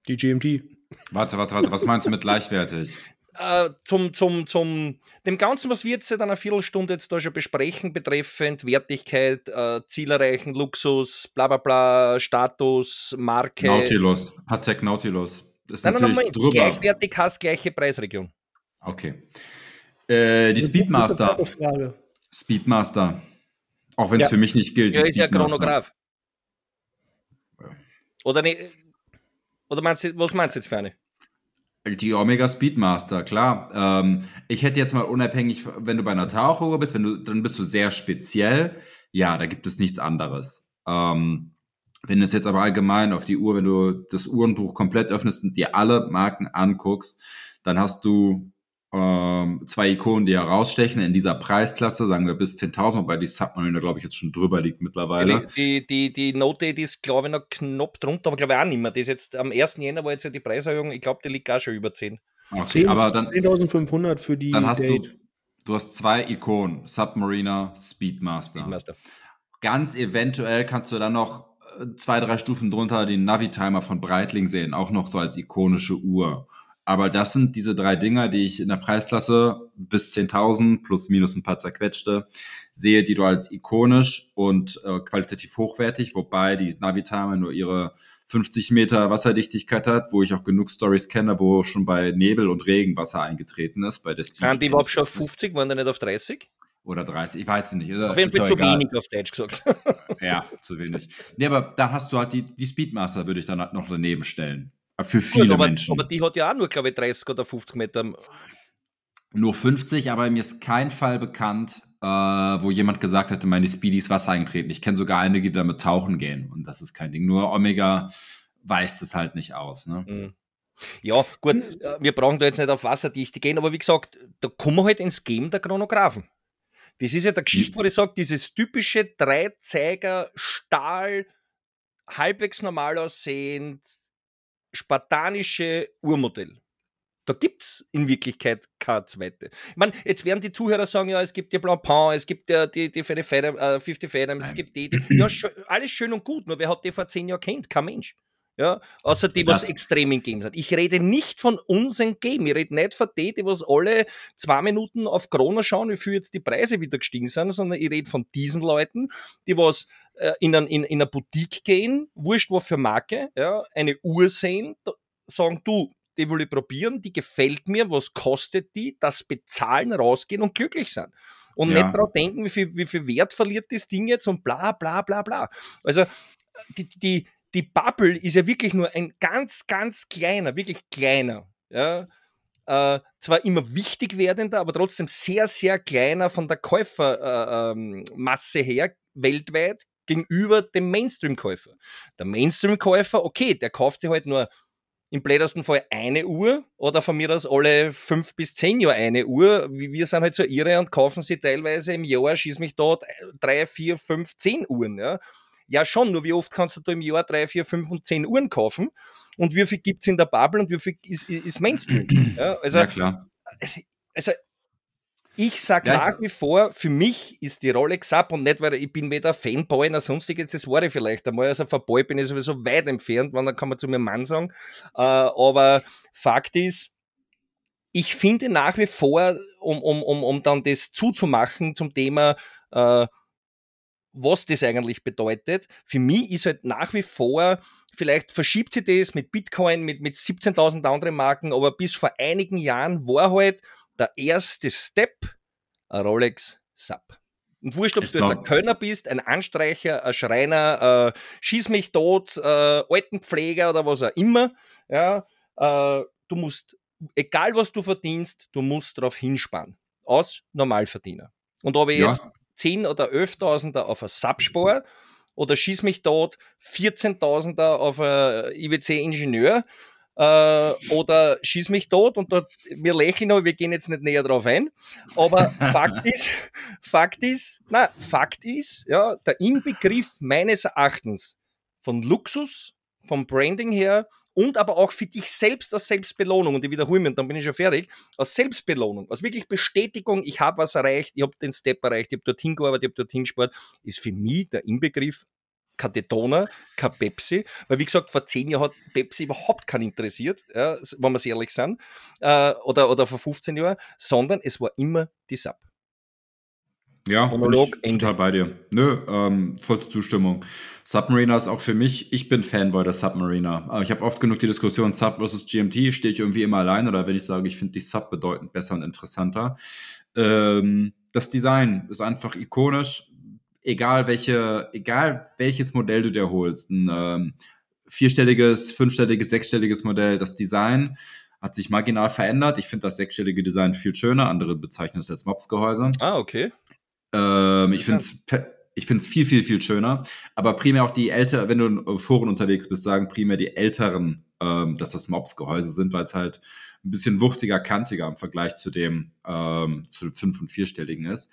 Die GMT. Warte, warte, warte. Was meinst du mit gleichwertig? Äh, zum, zum, zum, dem Ganzen, was wir jetzt seit einer Viertelstunde jetzt da schon besprechen, betreffend Wertigkeit, äh, Ziel erreichen, Luxus, bla bla bla, Status, Marke. Nautilus. Patek Nautilus. Ist Nein, nein, natürlich nein, drüber. gleichwertig hast gleiche Preisregion. Okay. Äh, die Speedmaster. Das. Speedmaster. Auch wenn es Ja. für mich nicht gilt. Ja, die ist ja. Chronograph. Oder ne, oder meinst du, was meinst du jetzt für eine? Die Omega Speedmaster, klar. Ähm, ich hätte jetzt mal unabhängig, wenn du bei einer Tauchuhr bist, wenn du, dann bist du sehr speziell. Ja, da gibt es nichts anderes. Ähm, wenn du es jetzt aber allgemein auf die Uhr, wenn du das Uhrenbuch komplett öffnest und dir alle Marken anguckst, dann hast du zwei Ikonen, die herausstechen in dieser Preisklasse, sagen wir bis 10.000, wobei die Submariner, glaube ich, jetzt schon drüber liegt mittlerweile. Die, die, die, die Note, die ist, glaube ich, noch knapp drunter, aber glaube ich auch nicht mehr. Das ist jetzt am 1. Jänner war jetzt ja die Preiserhöhung, ich glaube, die liegt auch schon über 10. Okay, 10 aber dann, 10.500 für die dann hast du, Date. du hast zwei Ikonen, Submariner, Speedmaster. Speedmaster. Ganz eventuell kannst du dann noch äh, zwei, drei Stufen drunter den Navi-Timer von Breitling sehen, auch noch so als ikonische Uhr. Aber das sind diese drei Dinger, die ich in der Preisklasse bis 10.000 plus minus ein paar zerquetschte sehe, die du als ikonisch und äh, qualitativ hochwertig, wobei die Navi-Timer nur ihre 50 Meter Wasserdichtigkeit hat, wo ich auch genug Stories kenne, wo schon bei Nebel und Regen Wasser eingetreten ist. Bei Sind die überhaupt schon auf 50, waren die nicht auf 30? Oder 30, ich weiß nicht. Auf jeden Fall zu egal. wenig auf Deutsch gesagt. Ja, zu wenig. Nee, aber dann hast du halt die, die Speedmaster, würde ich dann halt noch daneben stellen. Für viele Gut, aber, Menschen. aber die hat ja auch nur, glaube ich, 30 oder 50 Meter. Nur 50, aber mir ist kein Fall bekannt, äh, wo jemand gesagt hätte, meine Speedy ist Wasser eingetreten. Ich kenne sogar einige, die damit tauchen gehen. Und das ist kein Ding. Nur Omega weist es halt nicht aus. Ne? Mhm. Ja, gut, äh, wir brauchen da jetzt nicht auf Wasserdichte gehen, aber wie gesagt, da kommen wir halt ins Game der Chronographen. Das ist ja der Geschichte, wo ich sage, dieses typische Dreizeiger, Stahl, halbwegs normal aussehend, spartanische Uhrmodell. Da gibt es in Wirklichkeit keine zweite. Ich meine, jetzt werden die Zuhörer sagen, ja, es gibt ja Blancpain, es gibt ja die, die 50 Fathoms, es gibt die, die [CLEARS THROAT] ja, alles schön und gut, nur wer hat die vor zehn Jahren kennt? Kein Mensch. Ja, außer die, was extrem in Games hat. Ich rede nicht von unseren Game. Ich rede nicht von denen, die was alle zwei Minuten auf Corona schauen, wie viel jetzt die Preise wieder gestiegen sind, sondern ich rede von diesen Leuten, die was äh, in, ein, in, in eine Boutique gehen, wurscht wo für Marke, ja, eine Uhr sehen, sagen, du, die will ich probieren, die gefällt mir, was kostet die, das bezahlen, rausgehen und glücklich sein. Und ja. nicht darauf denken, wie viel, wie viel Wert verliert das Ding jetzt und bla bla bla bla. Also die, die, die Bubble ist ja wirklich nur ein ganz, ganz kleiner, wirklich kleiner, ja, äh, zwar immer wichtig werdender, aber trotzdem sehr, sehr kleiner von der Käufermasse äh, ähm, her weltweit gegenüber dem Mainstream-Käufer. Der Mainstream-Käufer, okay, der kauft sich halt nur im blödesten Fall eine Uhr oder von mir aus alle fünf bis zehn Jahre eine Uhr. Wir sind halt so irre und kaufen sie teilweise im Jahr, schieß mich dort, drei, vier, fünf, zehn Uhren. Ja. Ja, schon, nur wie oft kannst du im Jahr drei, vier, fünf und zehn Uhren kaufen? Und wie viel gibt es in der Bubble und wie viel ist, ist Mainstream? Ja, [CLEARS THROAT] also, ja, klar. Also, ich sage ja, nach wie vor, für mich ist die Rolex ab und nicht, weil ich bin weder Fanboy noch sonstiges, das war ich vielleicht einmal. Also von Boy bin ich sowieso weit entfernt, wann dann kann man zu mir Mann sagen. Äh, aber Fakt ist, ich finde nach wie vor, um, um, um, um dann das zuzumachen zum Thema, äh, was das eigentlich bedeutet. Für mich ist halt nach wie vor, vielleicht verschiebt sich das mit Bitcoin, mit, mit 17.000 anderen Marken, aber bis vor einigen Jahren war halt der erste Step ein Rolex Sub. Und wurscht, ob du jetzt ein Kölner bist, ein Anstreicher, ein Schreiner, äh, Schieß mich tot, äh, Altenpfleger oder was auch immer, ja, äh, du musst, egal was du verdienst, du musst darauf hinsparen. Aus Normalverdiener. Und ob ich ja. jetzt 10 oder 11.000er auf ein Subspor oder schieß mich dort 14.000er auf ein IWC-Ingenieur äh, oder schieß mich tot und dort, wir lächeln, aber wir gehen jetzt nicht näher drauf ein. Aber [LAUGHS] Fakt ist, Fakt ist, na, Fakt ist, ja, der Inbegriff meines Erachtens von Luxus, vom Branding her und aber auch für dich selbst als Selbstbelohnung, und ich wiederhole mich, und dann bin ich schon fertig, als Selbstbelohnung, als wirklich Bestätigung, ich habe was erreicht, ich habe den Step erreicht, ich habe dorthin gearbeitet, ich habe dorthin gespart, ist für mich der Inbegriff kein Daytona, kein Pepsi, weil wie gesagt, vor zehn Jahren hat Pepsi überhaupt keinen interessiert, ja, wenn wir ehrlich sind, äh, oder, oder vor 15 Jahren, sondern es war immer die Sub. Ja, Monolog, ich total bei dir. Nö, ähm, voll Zustimmung. Submariner ist auch für mich, ich bin Fanboy der Submariner. Ich habe oft genug die Diskussion Sub versus GMT, stehe ich irgendwie immer allein oder wenn ich sage, ich finde die Sub bedeutend besser und interessanter. Ähm, das Design ist einfach ikonisch, egal welche, egal welches Modell du dir holst. Ein ähm, vierstelliges, fünfstelliges, sechsstelliges Modell, das Design hat sich marginal verändert. Ich finde das sechsstellige Design viel schöner. Andere bezeichnen es als Mops-Gehäuse. Ah, okay. Ähm, ich finde es ich finde es viel, viel, viel schöner. Aber primär auch die älter, wenn du in Foren unterwegs bist, sagen primär die älteren, ähm, dass das Mobs-Gehäuse sind, weil es halt ein bisschen wuchtiger, kantiger im Vergleich zu dem ähm, zu fünf- und vierstelligen ist.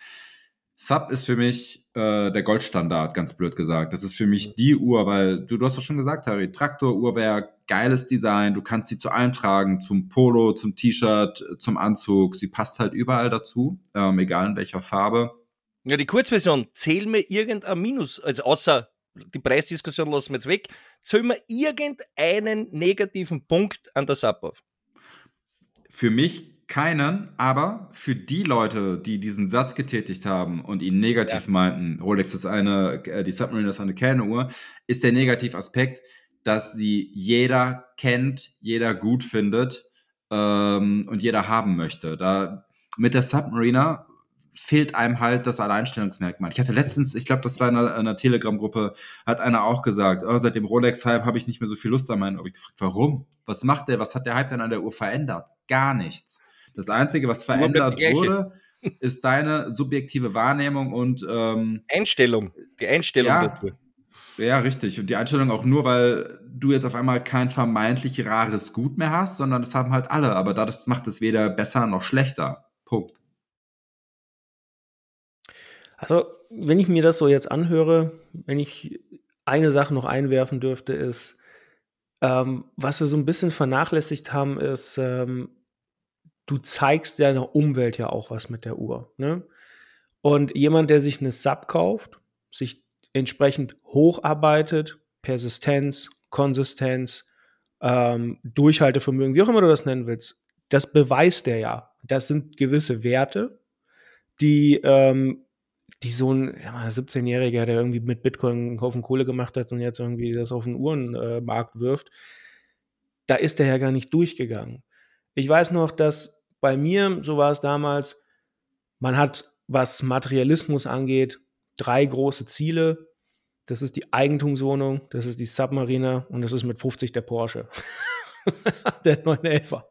Sub ist für mich äh, der Goldstandard, ganz blöd gesagt. Das ist für mich die Uhr, weil du, du hast doch schon gesagt, Harry, Traktor-Uhrwerk, geiles Design, du kannst sie zu allem tragen, zum Polo, zum T-Shirt, zum Anzug. Sie passt halt überall dazu, ähm, egal in welcher Farbe. Ja, die Kurzversion, zähl mir irgendein Minus, also außer die Preisdiskussion lassen wir jetzt weg, zähl mir irgendeinen negativen Punkt an der Sub auf. Für mich keinen, aber für die Leute, die diesen Satz getätigt haben und ihn negativ ja. meinten, Rolex ist eine, äh, die Submarine ist eine Kernuhr, ist der Negativaspekt, dass sie jeder kennt, jeder gut findet ähm, und jeder haben möchte. Da mit der Submariner fehlt einem halt das Alleinstellungsmerkmal. Ich hatte letztens, ich glaube, das war in einer, einer Telegram-Gruppe, hat einer auch gesagt, oh, seit dem Rolex-Hype habe ich nicht mehr so viel Lust an meinen. Aber ich gefragt, warum? Was macht der? Was hat der Hype denn an der Uhr verändert? Gar nichts. Das Einzige, was verändert wurde, [LAUGHS] ist deine subjektive Wahrnehmung und ähm, Einstellung. Die Einstellung ja, dafür. Ja, richtig. Und die Einstellung auch nur, weil du jetzt auf einmal kein vermeintlich rares Gut mehr hast, sondern das haben halt alle. Aber das macht es weder besser noch schlechter. Punkt. Also, wenn ich mir das so jetzt anhöre, wenn ich eine Sache noch einwerfen dürfte, ist, ähm, was wir so ein bisschen vernachlässigt haben, ist, ähm, du zeigst deiner Umwelt ja auch was mit der Uhr. Ne? Und jemand, der sich eine Sub kauft, sich entsprechend hocharbeitet, Persistenz, Konsistenz, ähm, Durchhaltevermögen, wie auch immer du das nennen willst, das beweist der ja. Das sind gewisse Werte, die, ähm, die so ein ja, 17-Jähriger, der irgendwie mit Bitcoin einen Haufen Kohle gemacht hat und jetzt irgendwie das auf den Uhrenmarkt wirft, da ist der ja gar nicht durchgegangen. Ich weiß noch, dass bei mir, so war es damals, man hat, was Materialismus angeht, drei große Ziele. Das ist die Eigentumswohnung, das ist die Submariner und das ist mit 50 der Porsche. [LAUGHS] der 911er.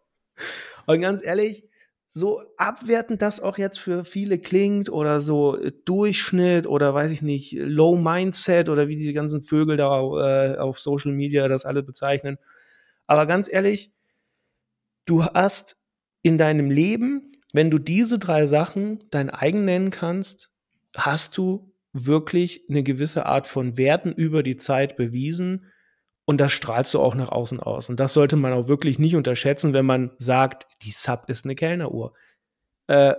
Und ganz ehrlich, so abwertend das auch jetzt für viele klingt oder so Durchschnitt oder weiß ich nicht, Low Mindset oder wie die ganzen Vögel da äh, auf Social Media das alle bezeichnen. Aber ganz ehrlich, du hast in deinem Leben, wenn du diese drei Sachen dein eigen nennen kannst, hast du wirklich eine gewisse Art von Werten über die Zeit bewiesen und das strahlst du auch nach außen aus. Und das sollte man auch wirklich nicht unterschätzen, wenn man sagt, die Sub ist eine Kellneruhr. Äh,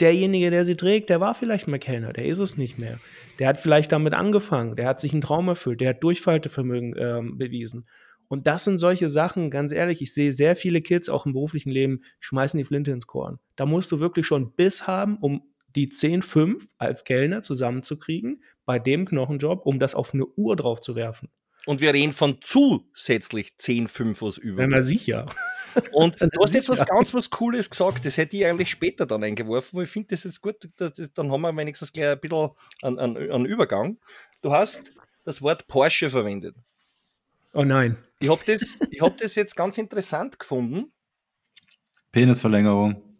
derjenige, der sie trägt, der war vielleicht mal Kellner, der ist es nicht mehr. Der hat vielleicht damit angefangen, der hat sich einen Traum erfüllt, der hat Durchfaltevermögen ähm, bewiesen. Und das sind solche Sachen, ganz ehrlich, ich sehe sehr viele Kids auch im beruflichen Leben, schmeißen die Flinte ins Korn. Da musst du wirklich schon Biss haben, um die 10,5 als Kellner zusammenzukriegen bei dem Knochenjob, um das auf eine Uhr drauf zu werfen. Und wir reden von zusätzlich 10,5 was über. Na sicher. [LAUGHS] Und du hast jetzt was ganz was Cooles gesagt, das hätte ich eigentlich später dann eingeworfen, weil ich finde das jetzt gut, das, dann haben wir wenigstens gleich ein bisschen einen, einen, einen Übergang. Du hast das Wort Porsche verwendet. Oh nein. Ich habe das, hab das jetzt ganz interessant gefunden. Penisverlängerung.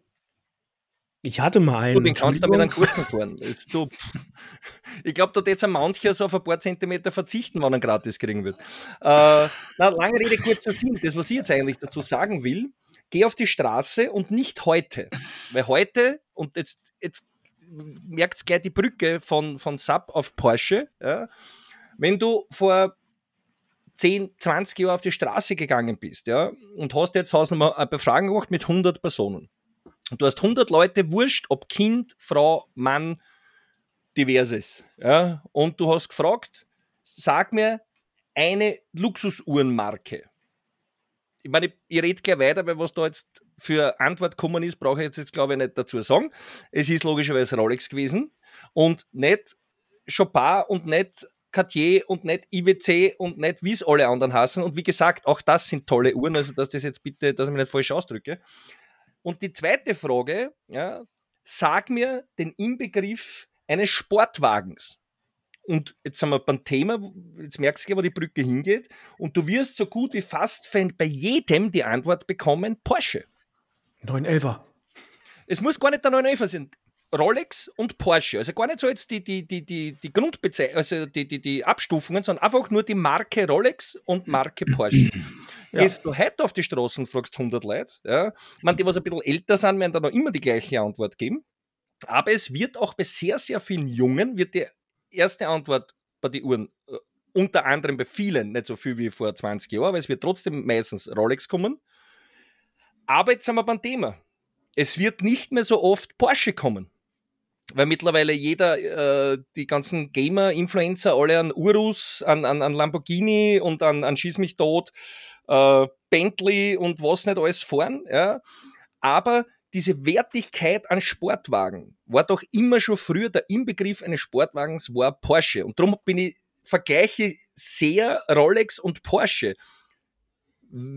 Ich hatte mal einen. Du, den kannst du mit einem kurzen fahren. Du, ich glaube, da jetzt ein mancher so auf ein paar Zentimeter verzichten, wenn er gratis kriegen wird. Äh, na, lange Rede, kurzer Sinn. Das, was ich jetzt eigentlich dazu sagen will, geh auf die Straße und nicht heute. Weil heute, und jetzt, jetzt merkt es gleich die Brücke von, von Sub auf Porsche, ja, wenn du vor 10, 20 Jahre auf die Straße gegangen bist, ja, und hast jetzt Hausnummer eine Befragung gemacht mit 100 Personen. Und du hast 100 Leute, wurscht, ob Kind, Frau, Mann, diverses, ja, und du hast gefragt, sag mir eine Luxusuhrenmarke. Ich meine, ich, ich rede gleich weiter, weil was da jetzt für Antwort gekommen ist, brauche ich jetzt, jetzt glaube ich nicht dazu sagen. Es ist logischerweise Rolex gewesen und nicht Chopin und nicht Cartier und nicht IWC und nicht wie es alle anderen hassen. Und wie gesagt, auch das sind tolle Uhren, also dass das jetzt bitte, dass ich mich nicht falsch ausdrücke. Und die zweite Frage, ja, sag mir den Inbegriff eines Sportwagens. Und jetzt sind wir beim Thema, jetzt merkst du, wo die Brücke hingeht. Und du wirst so gut wie fast bei jedem die Antwort bekommen: Porsche. 911er. Es muss gar nicht der 911er sein. Rolex und Porsche. Also gar nicht so jetzt die, die, die, die, die Grundbezeichnung, also die, die, die Abstufungen, sondern einfach nur die Marke Rolex und Marke Porsche. Ja. Gehst du heute auf die Straße und fragst 100 Leute, ja, man, die was ein bisschen älter sind, werden da noch immer die gleiche Antwort geben. Aber es wird auch bei sehr, sehr vielen Jungen, wird die erste Antwort bei den Uhren, äh, unter anderem bei vielen, nicht so viel wie vor 20 Jahren, aber es wird trotzdem meistens Rolex kommen. Aber jetzt sind wir beim Thema. Es wird nicht mehr so oft Porsche kommen weil mittlerweile jeder, äh, die ganzen Gamer-Influencer, alle an Urus, an, an, an Lamborghini und an, an Schieß mich tot, äh, Bentley und was nicht alles fahren. Ja. Aber diese Wertigkeit an Sportwagen war doch immer schon früher der Inbegriff eines Sportwagens war Porsche. Und darum bin ich, vergleiche sehr Rolex und Porsche.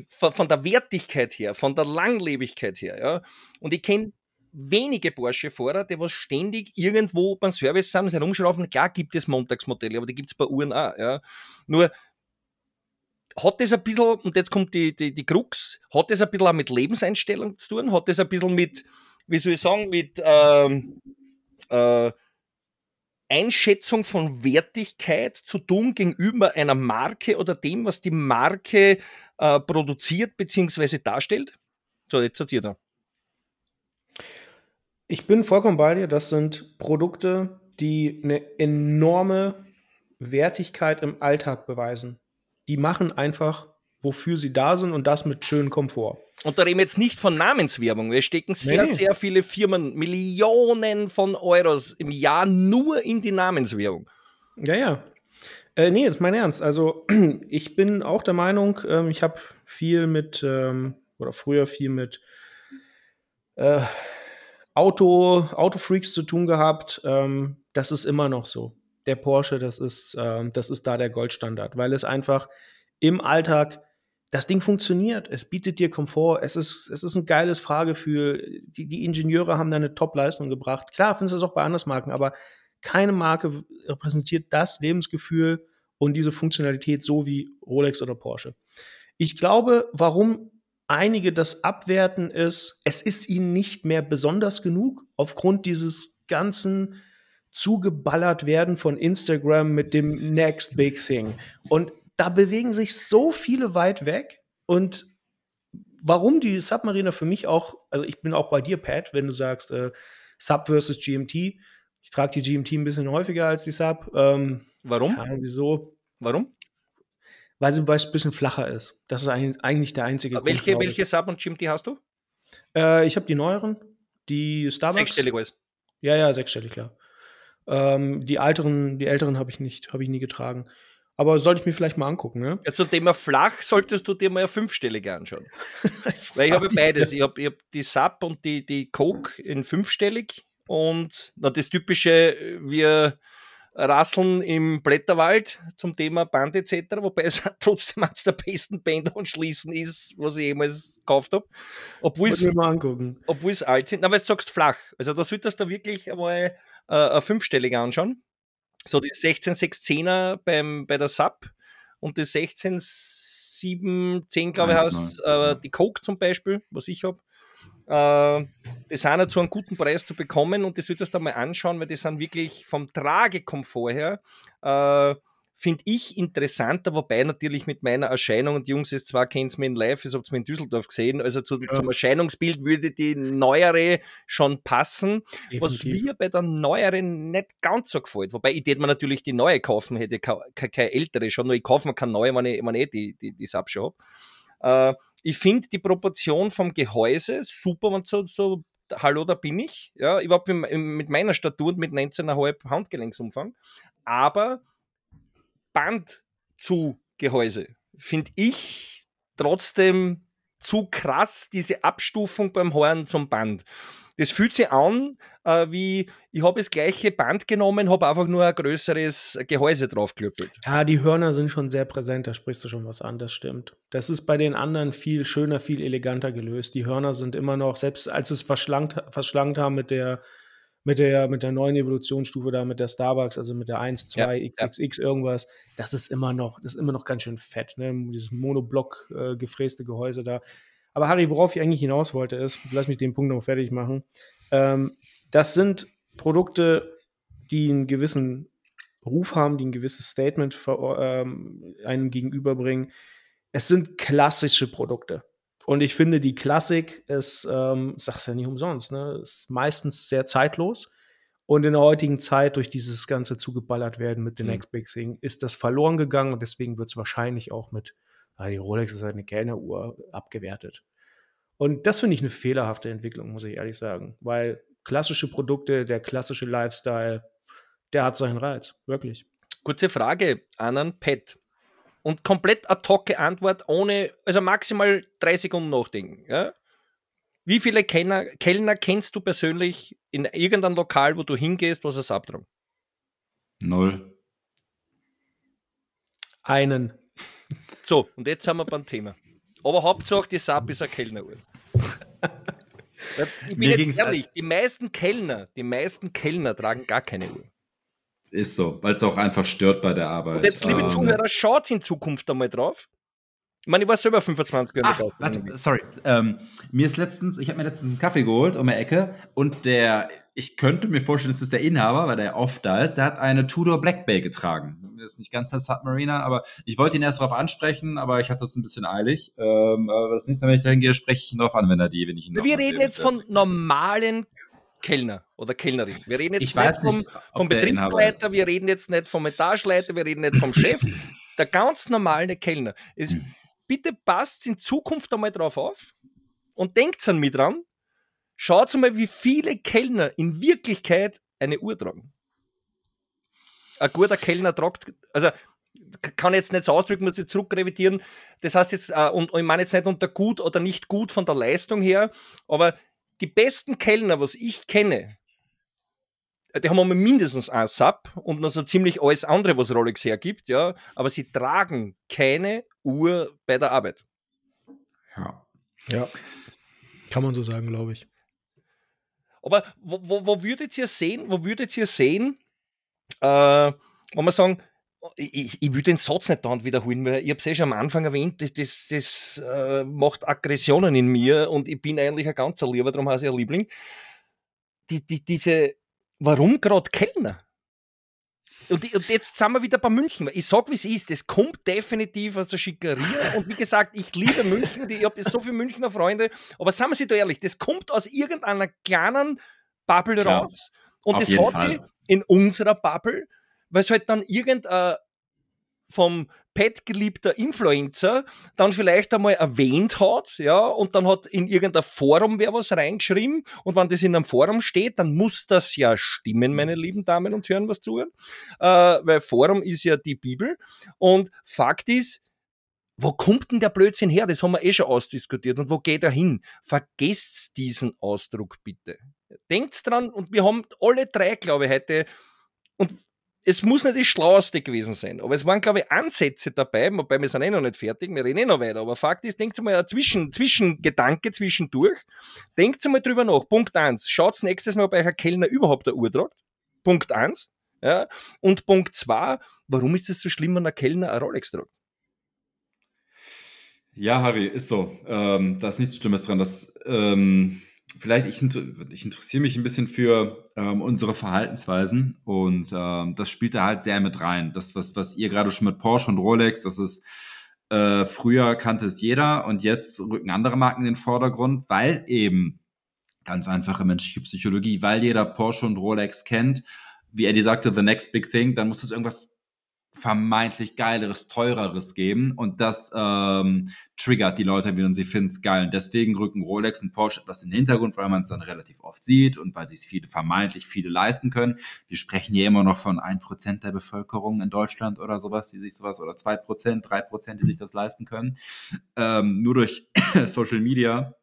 Von, der Wertigkeit her, von der Langlebigkeit her. Ja. Und ich kenne wenige Porsche-Fahrer, die was ständig irgendwo beim Service sind und herumschrauben. Klar gibt es Montagsmodelle, aber die gibt es bei Uhren auch. Ja. Nur hat das ein bisschen, und jetzt kommt die, die, die Krux, hat das ein bisschen auch mit Lebenseinstellung zu tun? Hat das ein bisschen mit, wie soll ich sagen, mit ähm, äh, Einschätzung von Wertigkeit zu tun gegenüber einer Marke oder dem, was die Marke äh, produziert bzw. darstellt? So, jetzt seid ihr da. Ich bin vollkommen bei dir. Das sind Produkte, die eine enorme Wertigkeit im Alltag beweisen. Die machen einfach wofür sie da sind und das mit schönem Komfort. Und da reden wir jetzt nicht von Namenswerbung. Wir stecken sehr, nee. sehr viele Firmen, Millionen von Euros im Jahr nur in die Namenswerbung. Ja, ja. Äh, nee, ist mein Ernst. Also, [CLEARS THROAT] ich bin auch der Meinung, ähm, ich habe viel mit, ähm, oder früher viel mit äh, Auto, Autofreaks zu tun gehabt. Ähm, das ist immer noch so. Der Porsche, das ist, äh, das ist da der Goldstandard, weil es einfach im Alltag das Ding funktioniert. Es bietet dir Komfort. Es ist, es ist ein geiles Fahrgefühl. Die, die Ingenieure haben da eine Top-Leistung gebracht. Klar, findest du es auch bei anderen Marken, aber keine Marke repräsentiert das Lebensgefühl und diese Funktionalität so wie Rolex oder Porsche. Ich glaube, warum einige das abwerten ist, es ist ihnen nicht mehr besonders genug aufgrund dieses ganzen zugeballert werden von Instagram mit dem Next Big Thing. Und da bewegen sich so viele weit weg und warum die Submariner für mich auch, also ich bin auch bei dir, Pat, wenn du sagst äh, Sub versus GMT. Ich trage die GMT ein bisschen häufiger als die Sub. Ähm, warum? Ja, wieso? Warum? Weil sie es ein bisschen flacher ist. Das ist eigentlich der einzige Grund. Welche, welche Sub und GMT hast du? Äh, ich habe die neueren, die Starbucks. Sechsstellig alles. Ja, ja, sechsstellig, klar. Ähm, die älteren, die älteren habe ich nicht, habe ich nie getragen. Aber sollte ich mir vielleicht mal angucken, ne? Ja, zum Thema flach solltest du dir mal eine fünfstellige anschauen. [LAUGHS] Weil ich habe beides. Ich habe hab die Sub und die, die Coke in fünfstellig und na, das typische, wir rasseln im Blätterwald zum Thema Band etc., wobei es [LAUGHS] trotzdem eines der besten Bänder und Schließen ist, was ich jemals gekauft habe. Obwohl es, obwohl es alt sind. Aber jetzt sagst flach. Also da solltest du wirklich einmal äh, eine fünfstellige anschauen. So die 16610er beim, bei der SAP und die 16710, glaube ich, heißt äh, die Coke zum Beispiel, was ich habe. Äh, die sind ja zu einem guten Preis zu bekommen und das solltest du mal anschauen, weil die sind wirklich vom Tragekomfort her äh, finde ich interessanter, wobei natürlich mit meiner Erscheinung, und die Jungs jetzt zwar kennen es mir in live, das habt ihr mir in Düsseldorf gesehen, also zu, ja. zum Erscheinungsbild würde die neuere schon passen, Definitiv. was mir bei der neueren nicht ganz so gefällt, wobei ich hätte mir natürlich die neue kaufen, hätte keine, keine ältere schon, nur ich kaufe mir keine neue, wenn ich, wenn ich eh die, die, die Sub schon habe. Äh, ich finde die Proportion vom Gehäuse super, wenn so, so hallo, da bin ich. Ja, überhaupt mit meiner Statur und mit 19,5 Handgelenksumfang. Aber Band zu Gehäuse finde ich trotzdem zu krass, diese Abstufung beim Horn zum Band. Das fühlt sich an, äh, wie ich habe das gleiche Band genommen, habe einfach nur ein größeres Gehäuse draufgelöppelt. Ja, die Hörner sind schon sehr präsent, da sprichst du schon was an, das stimmt. Das ist bei den anderen viel schöner, viel eleganter gelöst. Die Hörner sind immer noch, selbst als es verschlankt, verschlankt haben mit der mit der, mit der neuen Evolutionsstufe da, mit der Starbucks, also mit der 1, 2, ja, XXX ja. irgendwas, das ist immer noch, das ist immer noch ganz schön fett, ne? Dieses Monoblock äh, gefräste Gehäuse da. Aber Harry, worauf ich eigentlich hinaus wollte, ist, lass mich den Punkt noch fertig machen. Ähm, das sind Produkte, die einen gewissen Ruf haben, die ein gewisses Statement ähm, einem gegenüberbringen. Es sind klassische Produkte. Und ich finde, die Klassik ist, ähm, sag's ja nicht umsonst, ne, ist meistens sehr zeitlos. Und in der heutigen Zeit, durch dieses ganze zugeballert werden mit dem mhm. Next Big Thing, ist das verloren gegangen und deswegen wird es wahrscheinlich auch mit, ah, die Rolex ist halt eine Kellneruhr, abgewertet. Und das finde ich eine fehlerhafte Entwicklung, muss ich ehrlich sagen. Weil klassische Produkte, der klassische Lifestyle, der hat seinen Reiz, wirklich. Kurze Frage an einen Pet und komplett ad hoc Antwort ohne, also maximal drei Sekunden nachdenken. Ja? Wie viele Kellner, Kellner kennst du persönlich in irgendeinem Lokal, wo du hingehst, was es abtragen? Null. Einen. So, und jetzt sind wir beim Thema. Aber Hauptsache, die Sap ist eine Kellneruhr. ich bin Mir jetzt ehrlich, die meisten Kellner, die meisten Kellner tragen gar keine Uhr. Ist so, weil es auch einfach stört bei der Arbeit. Und jetzt, liebe ähm, Zuhörer, schaut in Zukunft einmal drauf. Ich meine, ich war selber 25 Jahre ah, warte, Sorry. Ähm, mir ist letztens, ich habe mir letztens einen Kaffee geholt um die Ecke und der, ich könnte mir vorstellen, das ist der Inhaber, weil der oft da ist, der hat eine Tudor Black Bay getragen. Das ist nicht ganz der Submariner, aber ich wollte ihn erst darauf ansprechen, aber ich hatte das ein bisschen eilig. Ähm, aber das nächste Mal, wenn ich dahin gehe, spreche ich ihn darauf an, wenn er die, wenn ich ihn Wir reden jetzt von normalen Kellner oder Kellnerin. Wir reden jetzt ich nicht vom, nicht, vom Betriebsleiter, wir reden jetzt nicht vom Etageleiter, wir reden nicht vom Chef. [LAUGHS] Der ganz normale Kellner. Es, hm. bitte passt in Zukunft einmal drauf auf und denkt an mich dran. Schaut mal, wie viele Kellner in Wirklichkeit eine Uhr tragen. Ein guter Kellner tragt, also kann jetzt nicht so ausdrücken, muss ich zurückrevidieren. Das heißt jetzt, äh, und ich meine jetzt nicht unter gut oder nicht gut von der Leistung her, aber die besten Kellner, was ich kenne, die haben immer mindestens ein Sub und noch so ziemlich alles andere, was Rolex hergibt, ja, aber sie tragen keine Uhr bei der Arbeit. Ja. Ja. Kann man so sagen, glaube ich. Aber wo, wo, wo würdet ihr sehen, wo würdet ihr sehen, äh, wenn wir sagen, ich, ich will den Satz nicht dauernd wiederholen, weil ich habe es eh schon am Anfang erwähnt, das, das, das äh, macht Aggressionen in mir und ich bin eigentlich ein ganzer Lieber, darum heiße ich ein Liebling. Die, die, diese, warum gerade Kellner? Und, und, jetzt sind wir wieder bei München. Ich sag, wie es ist. Das kommt definitiv aus der Schickeria. Und wie gesagt, ich liebe München. Ich habe so viele Münchner Freunde. Aber sagen wir sie da ehrlich, das kommt aus irgendeiner kleinen Bubble Klar, raus. Und das hat Fall. sie in unserer Bubble weil es halt dann irgendein vom Pet geliebter Influencer dann vielleicht einmal erwähnt hat, ja, und dann hat in irgendein Forum wer was reingeschrieben und wenn das in einem Forum steht, dann muss das ja stimmen, meine lieben Damen und Herren, was zuhören, äh, weil Forum ist ja die Bibel und Fakt ist, wo kommt denn der Blödsinn her? Das haben wir eh schon ausdiskutiert. Und wo geht er hin? Vergesst diesen Ausdruck bitte. Denkt dran, und wir haben alle drei, glaube ich, heute, und es muss nicht das Schlaueste gewesen sein, aber es waren, glaube ich, Ansätze dabei, wobei wir sind eh noch nicht fertig, wir reden eh noch weiter, aber Fakt ist, denkt mal Zwischen, Zwischengedanke zwischendurch, denkt mal drüber nach. Punkt eins, schaut nächstes Mal, ob euch ein Kellner überhaupt eine Uhr tragt. Punkt eins. Ja. Und Punkt zwei, warum ist es so schlimm, wenn ein Kellner eine Rolex tragt? Ja, Harry, ist so. Ähm, da ist nichts Schlimmes dran. Das, ähm, vielleicht, ich, ich interessiere mich ein bisschen für ähm, unsere Verhaltensweisen und ähm, das spielt da halt sehr mit rein. Das, was, was ihr gerade schon mit Porsche und Rolex, das ist äh, früher kannte es jeder und jetzt rücken andere Marken in den Vordergrund, weil eben ganz einfache menschliche Psychologie, weil jeder Porsche und Rolex kennt, wie Eddie sagte, the next big thing, dann muss es irgendwas vermeintlich geileres, teureres geben und das ähm, triggert die Leute wieder und sie finden es geil. Und deswegen rücken Rolex und Porsche etwas in den Hintergrund, weil man es dann relativ oft sieht und weil sich viele vermeintlich viele leisten können. Wir sprechen hier immer noch von 1% der Bevölkerung in Deutschland oder sowas, die sich sowas, oder 2%, 3%, die sich das leisten können. Ähm, nur durch [COUGHS] Social Media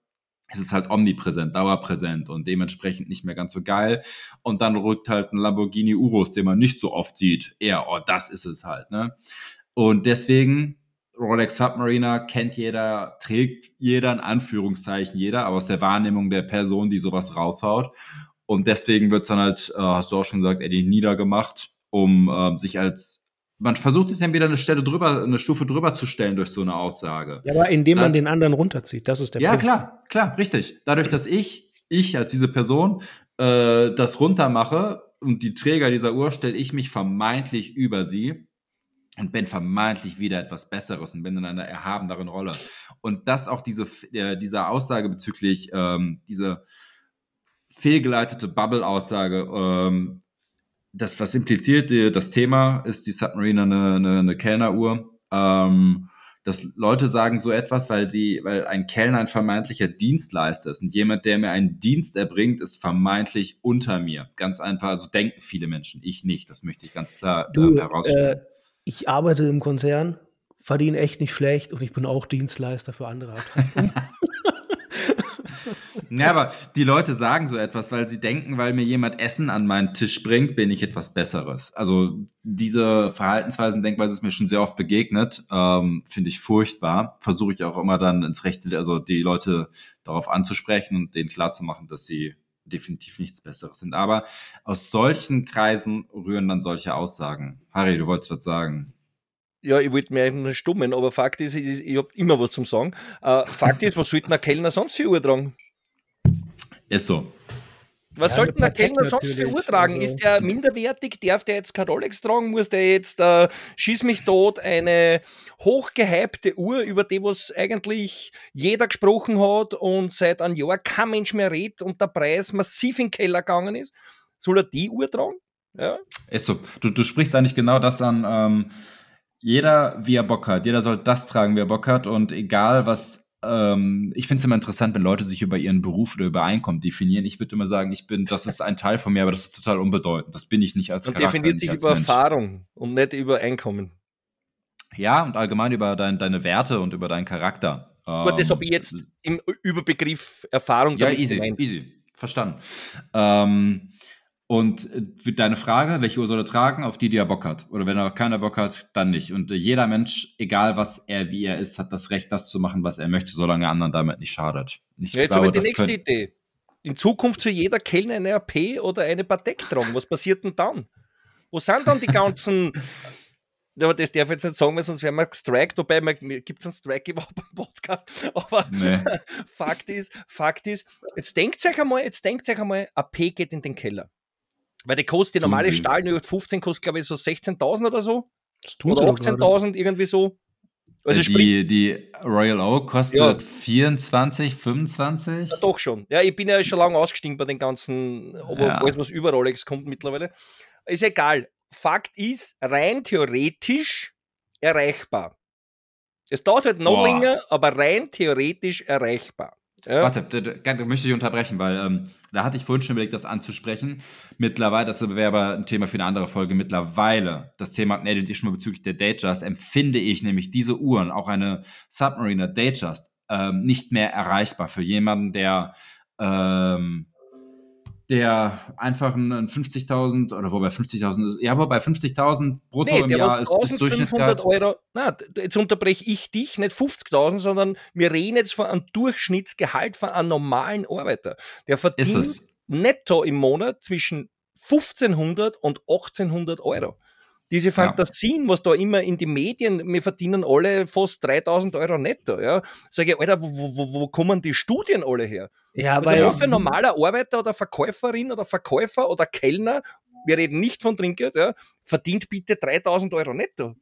es ist halt omnipräsent, dauerpräsent und dementsprechend nicht mehr ganz so geil. Und dann rückt halt ein Lamborghini Urus, den man nicht so oft sieht, eher, oh, das ist es halt, ne? Und deswegen, Rolex Submariner kennt jeder, trägt jeder, in Anführungszeichen jeder, aber aus der Wahrnehmung der Person, die sowas raushaut. Und deswegen wird es dann halt, äh, hast du auch schon gesagt, Eddie, niedergemacht, um äh, sich als man versucht sich dann wieder eine Stelle drüber, eine Stufe drüber zu stellen durch so eine Aussage. Ja, aber indem dann, man den anderen runterzieht, das ist der ja, Punkt. Ja, klar, klar, richtig. Dadurch, dass ich, ich als diese Person, äh, das runtermache und die Träger dieser Uhr stelle ich mich vermeintlich über sie und bin vermeintlich wieder etwas Besseres und bin in einer erhabeneren Rolle. Und das auch diese, äh, diese Aussage bezüglich ähm, diese fehlgeleitete Bubble-Aussage, ähm, das, was impliziert das Thema, ist die Submariner eine, eine, eine Kellneruhr. Ähm, dass Leute sagen so etwas, weil sie, weil ein Kellner ein vermeintlicher Dienstleister ist und jemand, der mir einen Dienst erbringt, ist vermeintlich unter mir. Ganz einfach, also denken viele Menschen, ich nicht. Das möchte ich ganz klar du, äh, herausstellen. Äh, ich arbeite im Konzern, verdiene echt nicht schlecht und ich bin auch Dienstleister für andere Abteilungen. [LAUGHS] Ja, aber die Leute sagen so etwas, weil sie denken, weil mir jemand Essen an meinen Tisch bringt, bin ich etwas Besseres. Also diese Verhaltensweisen, Denkweise ist mir schon sehr oft begegnet, ähm, finde ich furchtbar. Versuche ich auch immer dann ins Rechte, also die Leute darauf anzusprechen und denen klarzumachen, dass sie definitiv nichts Besseres sind. Aber aus solchen Kreisen rühren dann solche Aussagen. Harry, du wolltest was sagen. Ja, ich wollte mir eigentlich nur stummen, aber Fakt ist, ich, ich habe immer was zum Sagen. Äh, Fakt ist, was sollten ein Kellner sonst für Uhr tragen? Ist so. Was ja, sollten der Kellner sonst für Uhr tragen? Also, ist der minderwertig? Darf der jetzt kein Rolex tragen? Muss der jetzt, äh, schieß mich tot, eine hochgehypte Uhr, über die was eigentlich jeder gesprochen hat und seit einem Jahr kein Mensch mehr redet und der Preis massiv in den Keller gegangen ist? Soll er die Uhr tragen? Ja. Ist so. Du, du sprichst eigentlich genau das an. Ähm jeder, wie er Bock hat. Jeder soll das tragen, wie er Bock hat. Und egal, was. Ähm, ich finde es immer interessant, wenn Leute sich über ihren Beruf oder über Einkommen definieren. Ich würde immer sagen, ich bin, das ist ein Teil von mir, aber das ist total unbedeutend. Das bin ich nicht als Man Charakter. definiert sich über Mensch. Erfahrung und nicht über Einkommen. Ja, und allgemein über dein, deine Werte und über deinen Charakter. Gut, das Ähm, habe ich jetzt im Überbegriff Erfahrung Ja, easy, gemeint. easy. Verstanden. Ähm, und äh, für deine Frage, welche Uhr soll er tragen, auf die, die er Bock hat. Oder wenn er keiner Bock hat, dann nicht. Und äh, jeder Mensch, egal was er, wie er ist, hat das Recht, das zu machen, was er möchte, solange er anderen damit nicht schadet. Ich Ja, jetzt glaube, aber die nächste Idee. In Zukunft soll jeder Kellner eine AP oder eine Patek tragen. Was passiert denn dann? Wo sind dann die ganzen. [LAUGHS] Aber das darf ich jetzt nicht sagen, weil sonst werden wir gestrikt. Wobei, gibt es einen Strike überhaupt beim Podcast? [LAUGHS] Aber Nee. [LAUGHS] Fakt ist, Fakt ist, jetzt denkt euch einmal, jetzt denkt euch einmal, AP geht in den Keller. Weil die kostet, die normale. Stahl 15 kostet, glaube ich, so 16.000 oder so. Das tun Oder sie doch gerade. 18.000, irgendwie so. Also Äh, sprich, die, die Royal Oak kostet Ja. 24, 25. Ja, doch schon. Ja, ich bin ja schon lange ausgestiegen bei den ganzen, aber Ja. alles, was über Rolex kommt mittlerweile. Ist egal. Fakt ist, rein theoretisch erreichbar. Es dauert halt noch Boah. länger, aber rein theoretisch erreichbar. Ja? Warte, da, da, da möchte ich unterbrechen, weil ähm, da hatte ich vorhin schon überlegt, das anzusprechen. Mittlerweile, das wäre aber ein Thema für eine andere Folge. Mittlerweile, das Thema hatten Eddie schon mal bezüglich der Datejust, empfinde ich nämlich diese Uhren, auch eine Submariner Datejust, ähm, nicht mehr erreichbar für jemanden, der ähm, der einfach einen 50.000 oder wobei 50.000, ja, wobei 50.000 brutto Nee, im Jahr ist, ist 1500 Durchschnittsgehalt. Euro. Na, jetzt unterbreche ich dich, nicht 50.000, sondern wir reden jetzt von einem Durchschnittsgehalt von einem normalen Arbeiter. Der verdient netto im Monat zwischen 1500 und 1800 Euro. Diese Fantasien, was da immer in die Medien, wir verdienen alle fast 3000 Euro netto. Ja. Sage ich, Alter, wo, wo, wo- kommen die Studien alle her? Ja, Also aber ein normaler Arbeiter oder Verkäuferin oder Verkäufer oder Kellner, wir reden nicht von Trinkgeld, ja, verdient bitte 3000 Euro netto.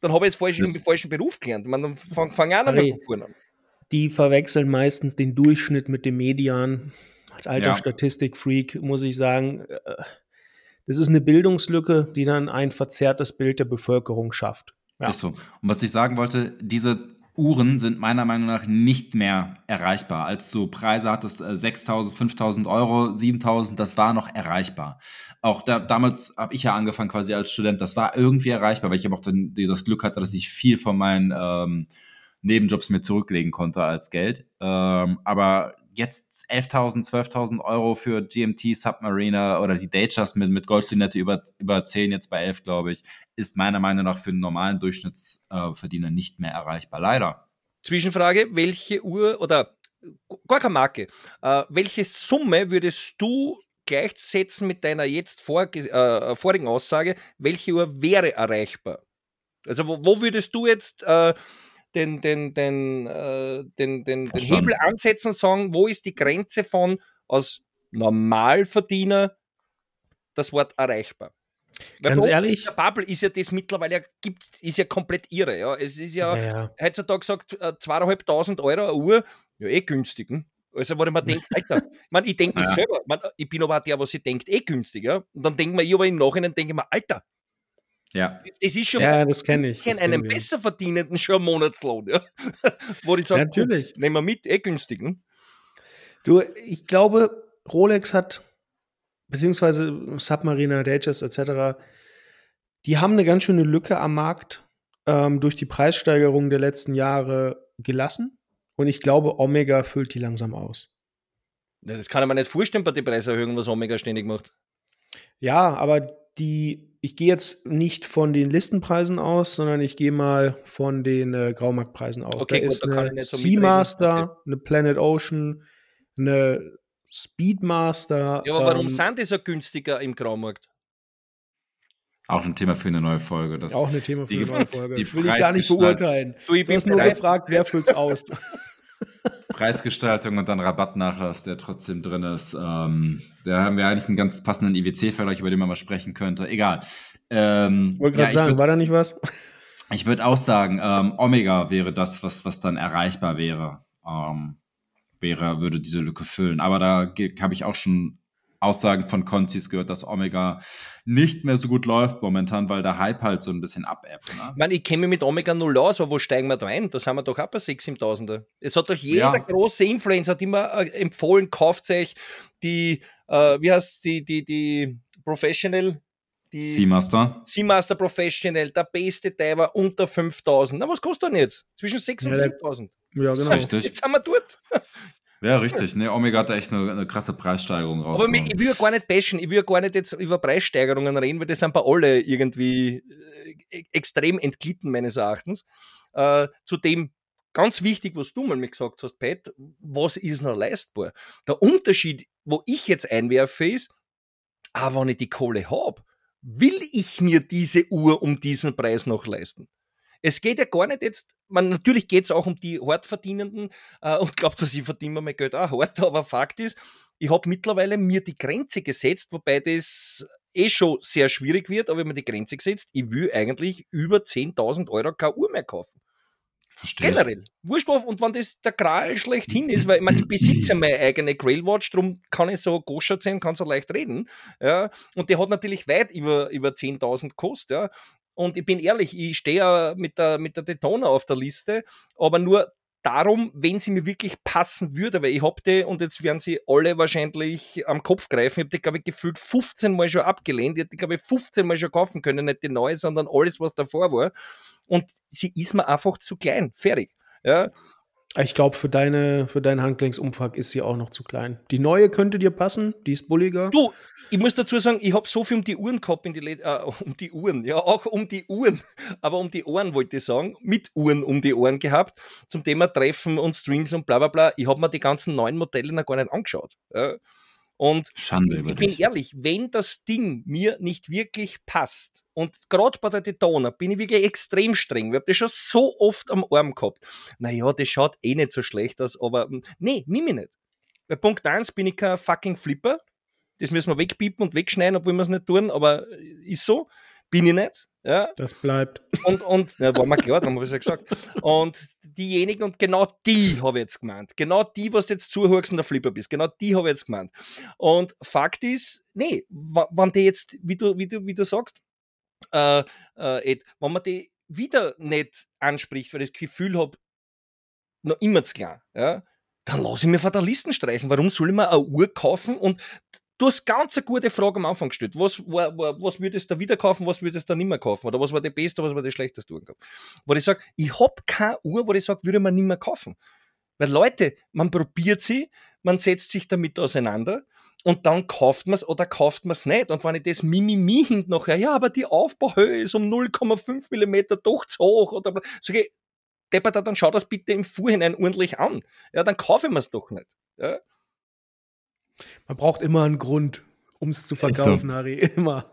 Dann habe ich jetzt falsch, im falschen Beruf gelernt. Dann fang, fang an Harry, von vorne an. die verwechseln meistens den Durchschnitt mit dem Median. Als alter Ja. Statistikfreak muss ich sagen, äh, das ist eine Bildungslücke, die dann ein verzerrtes Bild der Bevölkerung schafft. Ja. Ist so. Und was ich sagen wollte, diese Uhren sind meiner Meinung nach nicht mehr erreichbar. Als du Preise hattest, äh, 6.000, 5.000 Euro, 7.000, das war noch erreichbar. Auch da, damals habe ich ja angefangen quasi als Student, das war irgendwie erreichbar, weil ich aber auch dann das Glück hatte, dass ich viel von meinen ähm, Nebenjobs mir zurücklegen konnte als Geld. Ähm, aber jetzt 11.000, 12.000 Euro für GMT, Submariner oder die Datejust mit, mit Goldlinette über, über 10, jetzt bei 11, glaube ich, ist meiner Meinung nach für einen normalen Durchschnittsverdiener nicht mehr erreichbar. Leider. Zwischenfrage, welche Uhr oder gar keine Marke, äh, welche Summe würdest du gleichsetzen mit deiner jetzt vor, äh, vorigen Aussage, welche Uhr wäre erreichbar? Also wo, wo würdest du jetzt äh, den, den, den, äh, den, den, den. Hebel ansetzen und sagen, wo ist die Grenze von als Normalverdiener das Wort erreichbar? Weil Ganz ehrlich? in Der Bubble ist ja das mittlerweile ja, gibt, ist ja komplett irre. Ja. Es ist ja, Ja, ja. heutzutage sagt äh, zweieinhalbtausend Euro eine Uhr, ja eh günstig. Hm? Also, wo ich mir denke, Alter, ich, mein, ich denke mir Ja. selber, man, ich bin aber auch der, was ich denkt, eh günstig. Ja? Und dann denke ich mir, aber im Nachhinein denke ich mir, Alter, Ja. das, ist schon Ja, das kenne ich. ich kenne einen besser verdienenden schon Monatslohn. Ja? [LAUGHS] wo ich sage, Natürlich. nehmen wir mit, eh günstig. Hm? Du, ich glaube, Rolex hat, beziehungsweise Submariner, Datejust etc., die haben eine ganz schöne Lücke am Markt ähm, durch die Preissteigerung der letzten Jahre gelassen. Und ich glaube, Omega füllt die langsam aus. Ja, Das kann ich mir nicht vorstellen bei den Preiserhöhungen, was Omega ständig macht. Ja, aber die, ich gehe jetzt nicht von den Listenpreisen aus, sondern ich gehe mal von den äh, Graumarktpreisen aus. Okay, da gut, ist da eine. Seamaster, eine Planet Ocean, eine Speedmaster. Ja, aber warum ähm, sind die so günstiger im Graumarkt? Auch ein Thema für eine neue Folge. Das, Auch ein Thema für die- eine neue Folge. die Will ich gar nicht beurteilen. Du, ich Du hast nur gefragt, wer füllt's aus. [LAUGHS] Preisgestaltung und dann Rabattnachlass, der trotzdem drin ist. Ähm, da haben wir eigentlich einen ganz passenden IWC-Vergleich, über den man mal sprechen könnte. Egal. Ähm, Ich wollte ja, gerade sagen, würd- war da nicht was? Ich würde auch sagen, ähm, Omega wäre das, was, was dann erreichbar wäre. Ähm, wäre, würde diese Lücke füllen. Aber da habe ich auch schon Aussagen von Konzis gehört, dass Omega nicht mehr so gut läuft momentan, weil der Hype halt so ein bisschen abebbt. Ne? Ich meine, ich kenne mich mit Omega null aus, aber wo steigen wir da ein? Da sind wir doch auch bei 6.000, 7.000. Es hat doch jeder ja. große Influencer hat immer äh, empfohlen, kauft euch die, äh, wie heißt die, die, die Professional, die Seamaster. Seamaster Professional, der beste Diver unter 5000. Na, was kostet denn jetzt? Zwischen 6 und ja, 7000. Ja, genau. Richtig. Jetzt sind wir dort. [LAUGHS] Ja, richtig. Ne, Omega hat echt eine, eine krasse Preissteigerung raus. Aber ich will ja gar nicht bashen, ich will ja gar nicht jetzt über Preissteigerungen reden, weil das sind bei alle irgendwie äh, extrem entglitten, meines Erachtens. Äh, zudem ganz wichtig, was du mal mir gesagt hast, Pat, was ist noch leistbar? Der Unterschied, wo ich jetzt einwerfe, ist, ah, wenn ich die Kohle habe, will ich mir diese Uhr um diesen Preis noch leisten? Es geht ja gar nicht jetzt, man, natürlich geht es auch um die Hartverdienenden äh, und glaubt, dass ich verdiene mein Geld auch hart, aber Fakt ist, ich habe mittlerweile mir die Grenze gesetzt, wobei das eh schon sehr schwierig wird, aber wenn man die Grenze gesetzt, ich will eigentlich über 10.000 Euro keine Uhr mehr kaufen. Verstehe. Generell. Wurscht und wenn das der Gral schlechthin ist, weil ich meine, ich besitze meine eigene Grailwatch, darum kann ich so goschert sein, kann so leicht reden. Ja, und der hat natürlich weit über, über 10.000 gekostet. Ja. Und ich bin ehrlich, ich stehe ja mit der, mit der Daytona auf der Liste, aber nur darum, wenn sie mir wirklich passen würde, weil ich habe die, und jetzt werden sie alle wahrscheinlich am Kopf greifen, ich habe die, glaube ich, gefühlt 15 Mal schon abgelehnt, ich hätte die, glaube ich, 15 Mal schon kaufen können, nicht die neue, sondern alles, was davor war. Und sie ist mir einfach zu klein, fertig. Ja, ich glaube, für, deine, für deinen Handgelenksumfang ist sie auch noch zu klein. Die neue könnte dir passen, die ist bulliger. Du, ich muss dazu sagen, ich habe so viel um die Uhren gehabt, in die äh, [LAUGHS] um die Uhren, ja, auch um die Uhren, [LAUGHS] aber um die Ohren wollte ich sagen, mit Uhren um die Ohren gehabt, zum Thema Treffen und Streams und bla bla bla. Ich habe mir die ganzen neuen Modelle noch gar nicht angeschaut. Ja. Und Schande ich bin ehrlich, wenn das Ding mir nicht wirklich passt, und gerade bei der Daytona bin ich wirklich extrem streng, wir haben das schon so oft am Arm gehabt. Naja, das schaut eh nicht so schlecht aus, aber hm, nee, nimm ich nicht. Bei Punkt 1 bin ich kein fucking Flipper. Das müssen wir wegpiepen und wegschneiden, obwohl wir es nicht tun, aber ist so. Bin ich nicht. Ja. Das bleibt. Und, und ja, war mir klar, darum habe ich es ja gesagt. Und diejenigen, und genau die habe ich jetzt gemeint. Genau die, was du jetzt zuhörst und der Flipper bist, genau die habe ich jetzt gemeint. Und Fakt ist, nee, wenn die jetzt, wie du, wie du, wie du sagst, äh, äh, Ed, wenn man die wieder nicht anspricht, weil ich das Gefühl habe, noch immer zu klar, ja, dann lasse ich mir von der Liste streichen. Warum soll ich mir eine Uhr kaufen und Du hast ganz eine gute Frage am Anfang gestellt. Was, war, was würdest du wieder kaufen, was würdest du nicht mehr kaufen? Oder was war die beste, was war die schlechteste Uhr? Wo ich sage, ich habe keine Uhr, wo ich sage, würde man nicht mehr kaufen. Weil Leute, man probiert sie, man setzt sich damit auseinander und dann kauft man es oder kauft man es nicht. Und wenn ich das Mimimi hinten nachher, ja, aber die Aufbauhöhe ist um 0,5 mm doch zu hoch, oder sage ich, Deppert, dann schau das bitte im Vorhinein ordentlich an. Ja, dann kaufe ich mir es doch nicht. Ja. Man braucht immer einen Grund, um es zu verkaufen, so. Harry. [LAUGHS] Immer.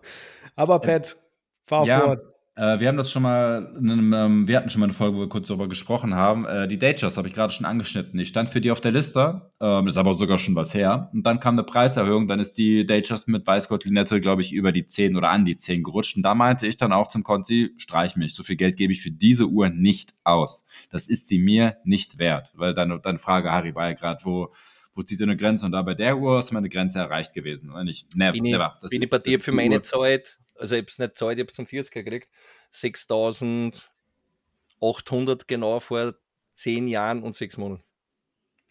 Aber Pat, fahr ja, fort. Äh, wir haben das schon mal, einem, ähm, wir hatten schon mal eine Folge, wo wir kurz darüber gesprochen haben. Äh, die Datejust habe ich gerade schon angeschnitten. Ich stand für die auf der Liste, äh, ist aber sogar schon was her. Und dann kam eine Preiserhöhung, dann ist die Datejust mit Weißgott-Linette, glaube ich, über die 10 oder an die 10 gerutscht. Und da meinte ich dann auch zum Konzi, streich mich, so viel Geld gebe ich für diese Uhr nicht aus. Das ist sie mir nicht wert. Weil deine, deine Frage, Harry, war ja gerade, wo wo zieht ihr eine Grenze? Und da bei der Uhr ist meine Grenze erreicht gewesen. Und ich, never, bin ich, never. Das bin ist, ich bei dir für meine Uhr. Zeit, also ich habe es nicht Zeit, ich habe es zum 40er gekriegt, 6800 genau vor zehn Jahren und sechs Monaten.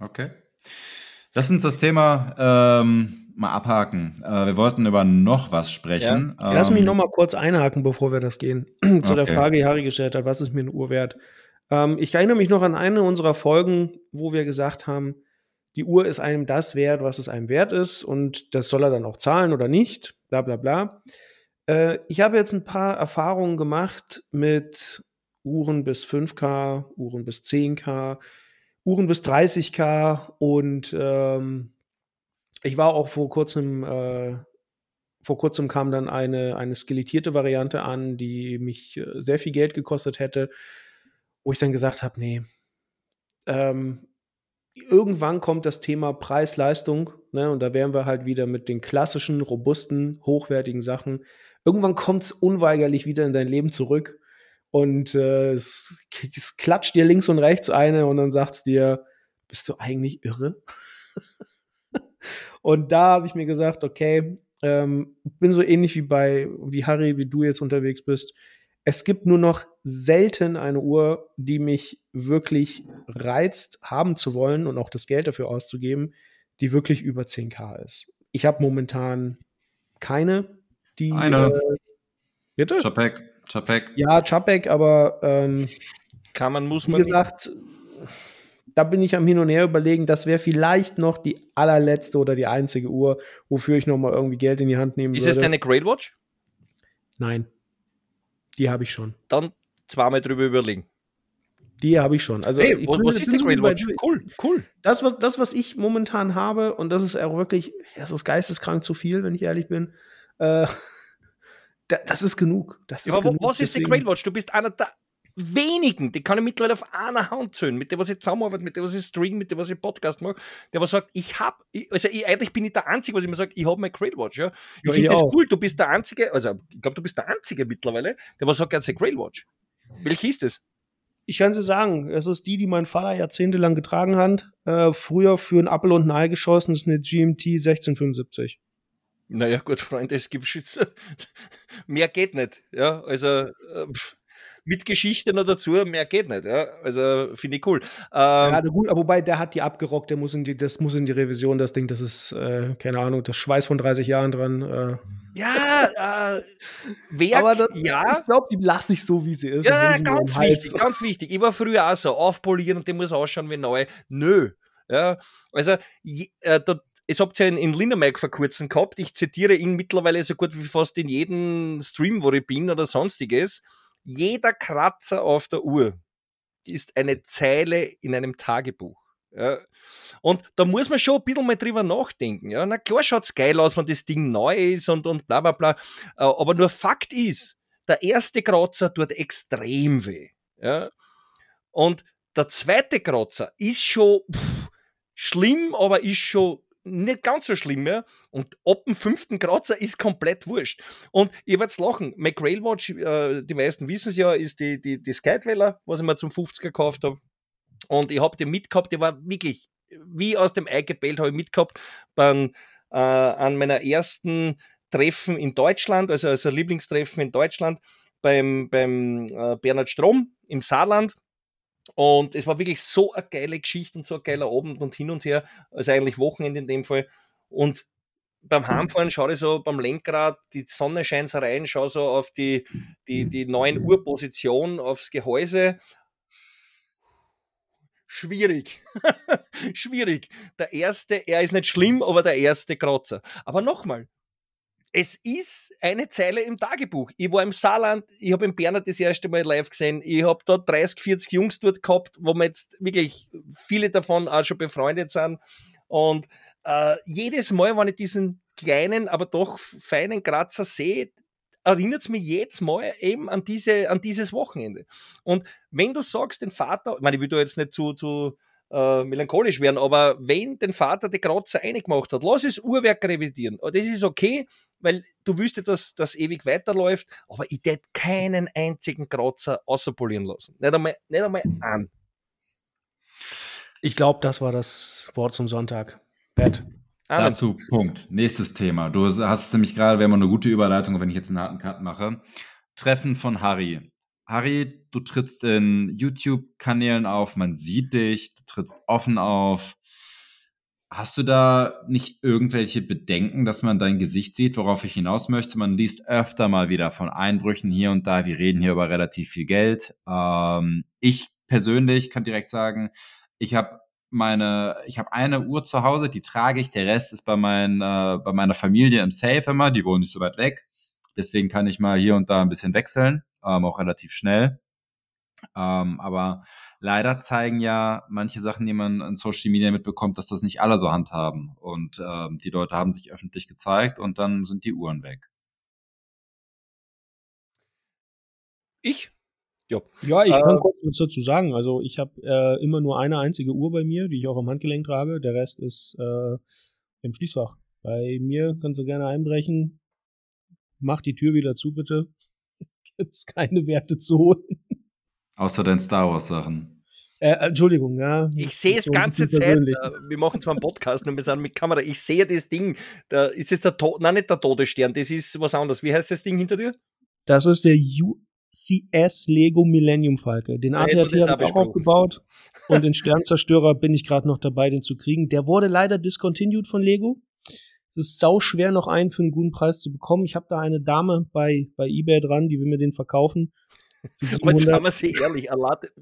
Okay. Lass uns das Thema ähm, mal abhaken. Äh, wir wollten über noch was sprechen. Ja. Ähm, Lass mich ähm, noch mal kurz einhaken, bevor wir das gehen. [CLEARS THROAT] Zu okay. der Frage, die Harry gestellt hat, was ist mir eine Uhr wert? Ähm, ich erinnere mich noch an eine unserer Folgen, wo wir gesagt haben, die Uhr ist einem das wert, was es einem wert ist und das soll er dann auch zahlen oder nicht, bla bla bla. Äh, ich habe jetzt ein paar Erfahrungen gemacht mit Uhren bis 5K, Uhren bis 10K, Uhren bis 30K und ähm, ich war auch vor kurzem, äh, vor kurzem kam dann eine, eine skelettierte Variante an, die mich äh, sehr viel Geld gekostet hätte, wo ich dann gesagt habe, nee, ähm, irgendwann kommt das Thema Preis-Leistung, ne, und da wären wir halt wieder mit den klassischen, robusten, hochwertigen Sachen. Irgendwann kommt es unweigerlich wieder in dein Leben zurück und äh, es, es, klatscht dir links und rechts eine und dann sagt es dir, bist du eigentlich irre? [LAUGHS] Und da habe ich mir gesagt, okay, ähm, bin so ähnlich wie bei, wie Harry, wie du jetzt unterwegs bist. Es gibt nur noch selten eine Uhr, die mich wirklich reizt, haben zu wollen und auch das Geld dafür auszugeben, die wirklich über 10k ist. Ich habe momentan keine, die. Eine. Äh, bitte? Chapek. Chapek. Ja, Chapek, aber ähm, kann man, muss wie man. gesagt, da bin ich am Hin und Her überlegen, das wäre vielleicht noch die allerletzte oder die einzige Uhr, wofür ich noch mal irgendwie Geld in die Hand nehmen Ist würde. es deine Grail Watch? Nein. Die habe ich schon. Dann zweimal drüber überlegen. Die habe ich schon. Also Hey, ich was ist die bei Watch? Cool, cool. Das was, das, was ich momentan habe, und das ist auch wirklich, das ist geisteskrank zu viel, wenn ich ehrlich bin, äh, [LAUGHS] da, das ist genug. Das ist Ja, aber genug. was ist die Grail Watch? Du bist einer der wenigen, die kann ich mittlerweile auf einer Hand zählen, mit dem was ich zusammenarbeite, mit dem was ich stream, mit dem was ich Podcast mache, der was sagt, ich hab, ich, also ich, eigentlich bin ich der Einzige, was ich mir sage, ich habe meine Grail Watch, ja. Ich Ja, finde das auch. cool, du bist der Einzige, also ich glaube, du bist der Einzige mittlerweile, der was sagt, er hat seine Grail Watch. Welche ist das? Ich kann sie sagen, es ist die, die mein Vater jahrzehntelang getragen hat. Äh, früher für ein Apfel und ein Ei geschossen, das ist eine GMT 1675. Naja, gut, Freunde, es gibt Schütze. [LAUGHS] mehr geht nicht. Ja, also äh, pff, mit Geschichte noch dazu, mehr geht nicht. Ja, also finde ich cool. Ähm, ja, gut, aber wobei der hat die abgerockt, der muss in die, das muss in die Revision, das Ding, das ist, äh, keine Ahnung, das Schweiß von 30 Jahren dran. Äh. ja, äh, Werk, Aber das, ja. ich glaube, die lasse ich so, wie sie ist. Ja, ganz wichtig, ganz wichtig. Ich war früher auch so, aufpolieren und der muss ausschauen wie neu. Nö. Ja, also, je, äh, da, es habt ihr ja in, in Lindermike vor kurzem gehabt. Ich zitiere ihn mittlerweile so gut wie fast in jedem Stream, wo ich bin oder sonstiges. Jeder Kratzer auf der Uhr ist eine Zeile in einem Tagebuch. Ja. Und da muss man schon ein bisschen mal drüber nachdenken. Ja. Na klar schaut's geil aus, wenn das Ding neu ist und, und bla bla bla. Äh, Aber nur Fakt ist, der erste Kratzer tut extrem weh. Ja. Und der zweite Kratzer ist schon pff, schlimm, aber ist schon nicht ganz so schlimm mehr. Und ab dem fünften Kratzer ist komplett wurscht. Und ihr werdet lachen, McRail Watch, äh, die meisten wissen es ja, ist die, die, die Skydweller, was ich mir zum 50er gekauft habe. Und ich habe den mitgehabt, der war wirklich wie aus dem Ei gebellt, habe ich mitgehabt beim, äh, an meiner ersten Treffen in Deutschland, also als ein Lieblingstreffen in Deutschland beim, beim äh, Bernhard Strom im Saarland. Und es war wirklich so eine geile Geschichte und so ein geiler Abend und hin und her, also eigentlich Wochenende in dem Fall. Und beim Heimfahren schaue ich so beim Lenkrad, die Sonne scheint so rein, schaue so auf die, die, die 9 Uhr Position, aufs Gehäuse. Schwierig. [LAUGHS] Schwierig. Der erste, er ist nicht schlimm, aber der erste Kratzer. Aber nochmal, es ist eine Zeile im Tagebuch. Ich war im Saarland, ich habe in Bernhard das erste Mal live gesehen. Ich habe dort 30, 40 Jungs dort gehabt, wo wir jetzt wirklich viele davon auch schon befreundet sind. Und äh, jedes Mal, wenn ich diesen kleinen, aber doch feinen Kratzer sehe, erinnert es mich jedes Mal eben an, diese, an dieses Wochenende. Und wenn du sagst, den Vater, ich meine, ich will da jetzt nicht zu, zu äh, melancholisch werden, aber wenn den Vater die Kratzer eingemacht hat, lass es Uhrwerk revidieren. Das ist okay, weil du wüsstest, dass das ewig weiterläuft, aber ich tät keinen einzigen Kratzer außerpolieren lassen. Nicht einmal, nicht einmal an. Ich glaube, das war das Wort zum Sonntag. Amen. Dazu, Punkt. Nächstes Thema. Du hast nämlich gerade, wäre mal eine gute Überleitung, wenn ich jetzt einen harten Cut mache. Treffen von Harry. Harry, du trittst in YouTube-Kanälen auf, man sieht dich, du trittst offen auf. Hast du da nicht irgendwelche Bedenken, dass man dein Gesicht sieht, worauf ich hinaus möchte? Man liest öfter mal wieder von Einbrüchen hier und da. Wir reden hier über relativ viel Geld. Ähm, ich persönlich kann direkt sagen, ich habe meine, ich habe eine Uhr zu Hause, die trage ich. Der Rest ist bei, mein, äh, bei meiner Familie im Safe immer. Die wohnen nicht so weit weg. Deswegen kann ich mal hier und da ein bisschen wechseln, ähm, auch relativ schnell. Ähm, aber leider zeigen ja manche Sachen, die man in Social Media mitbekommt, dass das nicht alle so handhaben. Und ähm, die Leute haben sich öffentlich gezeigt und dann sind die Uhren weg. Ich? Ja. Ja, ich Äh, kann kurz was dazu sagen. Also ich habe äh, immer nur eine einzige Uhr bei mir, die ich auch am Handgelenk trage. Der Rest ist äh, im Schließfach. Bei mir kannst du gerne einbrechen. Mach die Tür wieder zu, bitte. [LAUGHS] Gibt's keine Werte zu holen. Außer den Star Wars Sachen. Äh, Entschuldigung, ja. Ich sehe es so ganze Zeit. Äh, wir machen zwar einen Podcast und wir sind mit Kamera. Ich sehe das Ding. Da ist es der Tod, nein, nicht der Todesstern, das ist was anderes. Wie heißt das Ding hinter dir? Das ist der UCS Lego Millennium Falke. Den ATAT habe ich auch aufgebaut. [LAUGHS] und den Sternzerstörer bin ich gerade noch dabei, den zu kriegen. Der wurde leider discontinued von Lego. Es ist sau schwer, noch einen für einen guten Preis zu bekommen. Ich habe da eine Dame bei, bei eBay dran, die will mir den verkaufen. Aber jetzt haben wir sie ehrlich,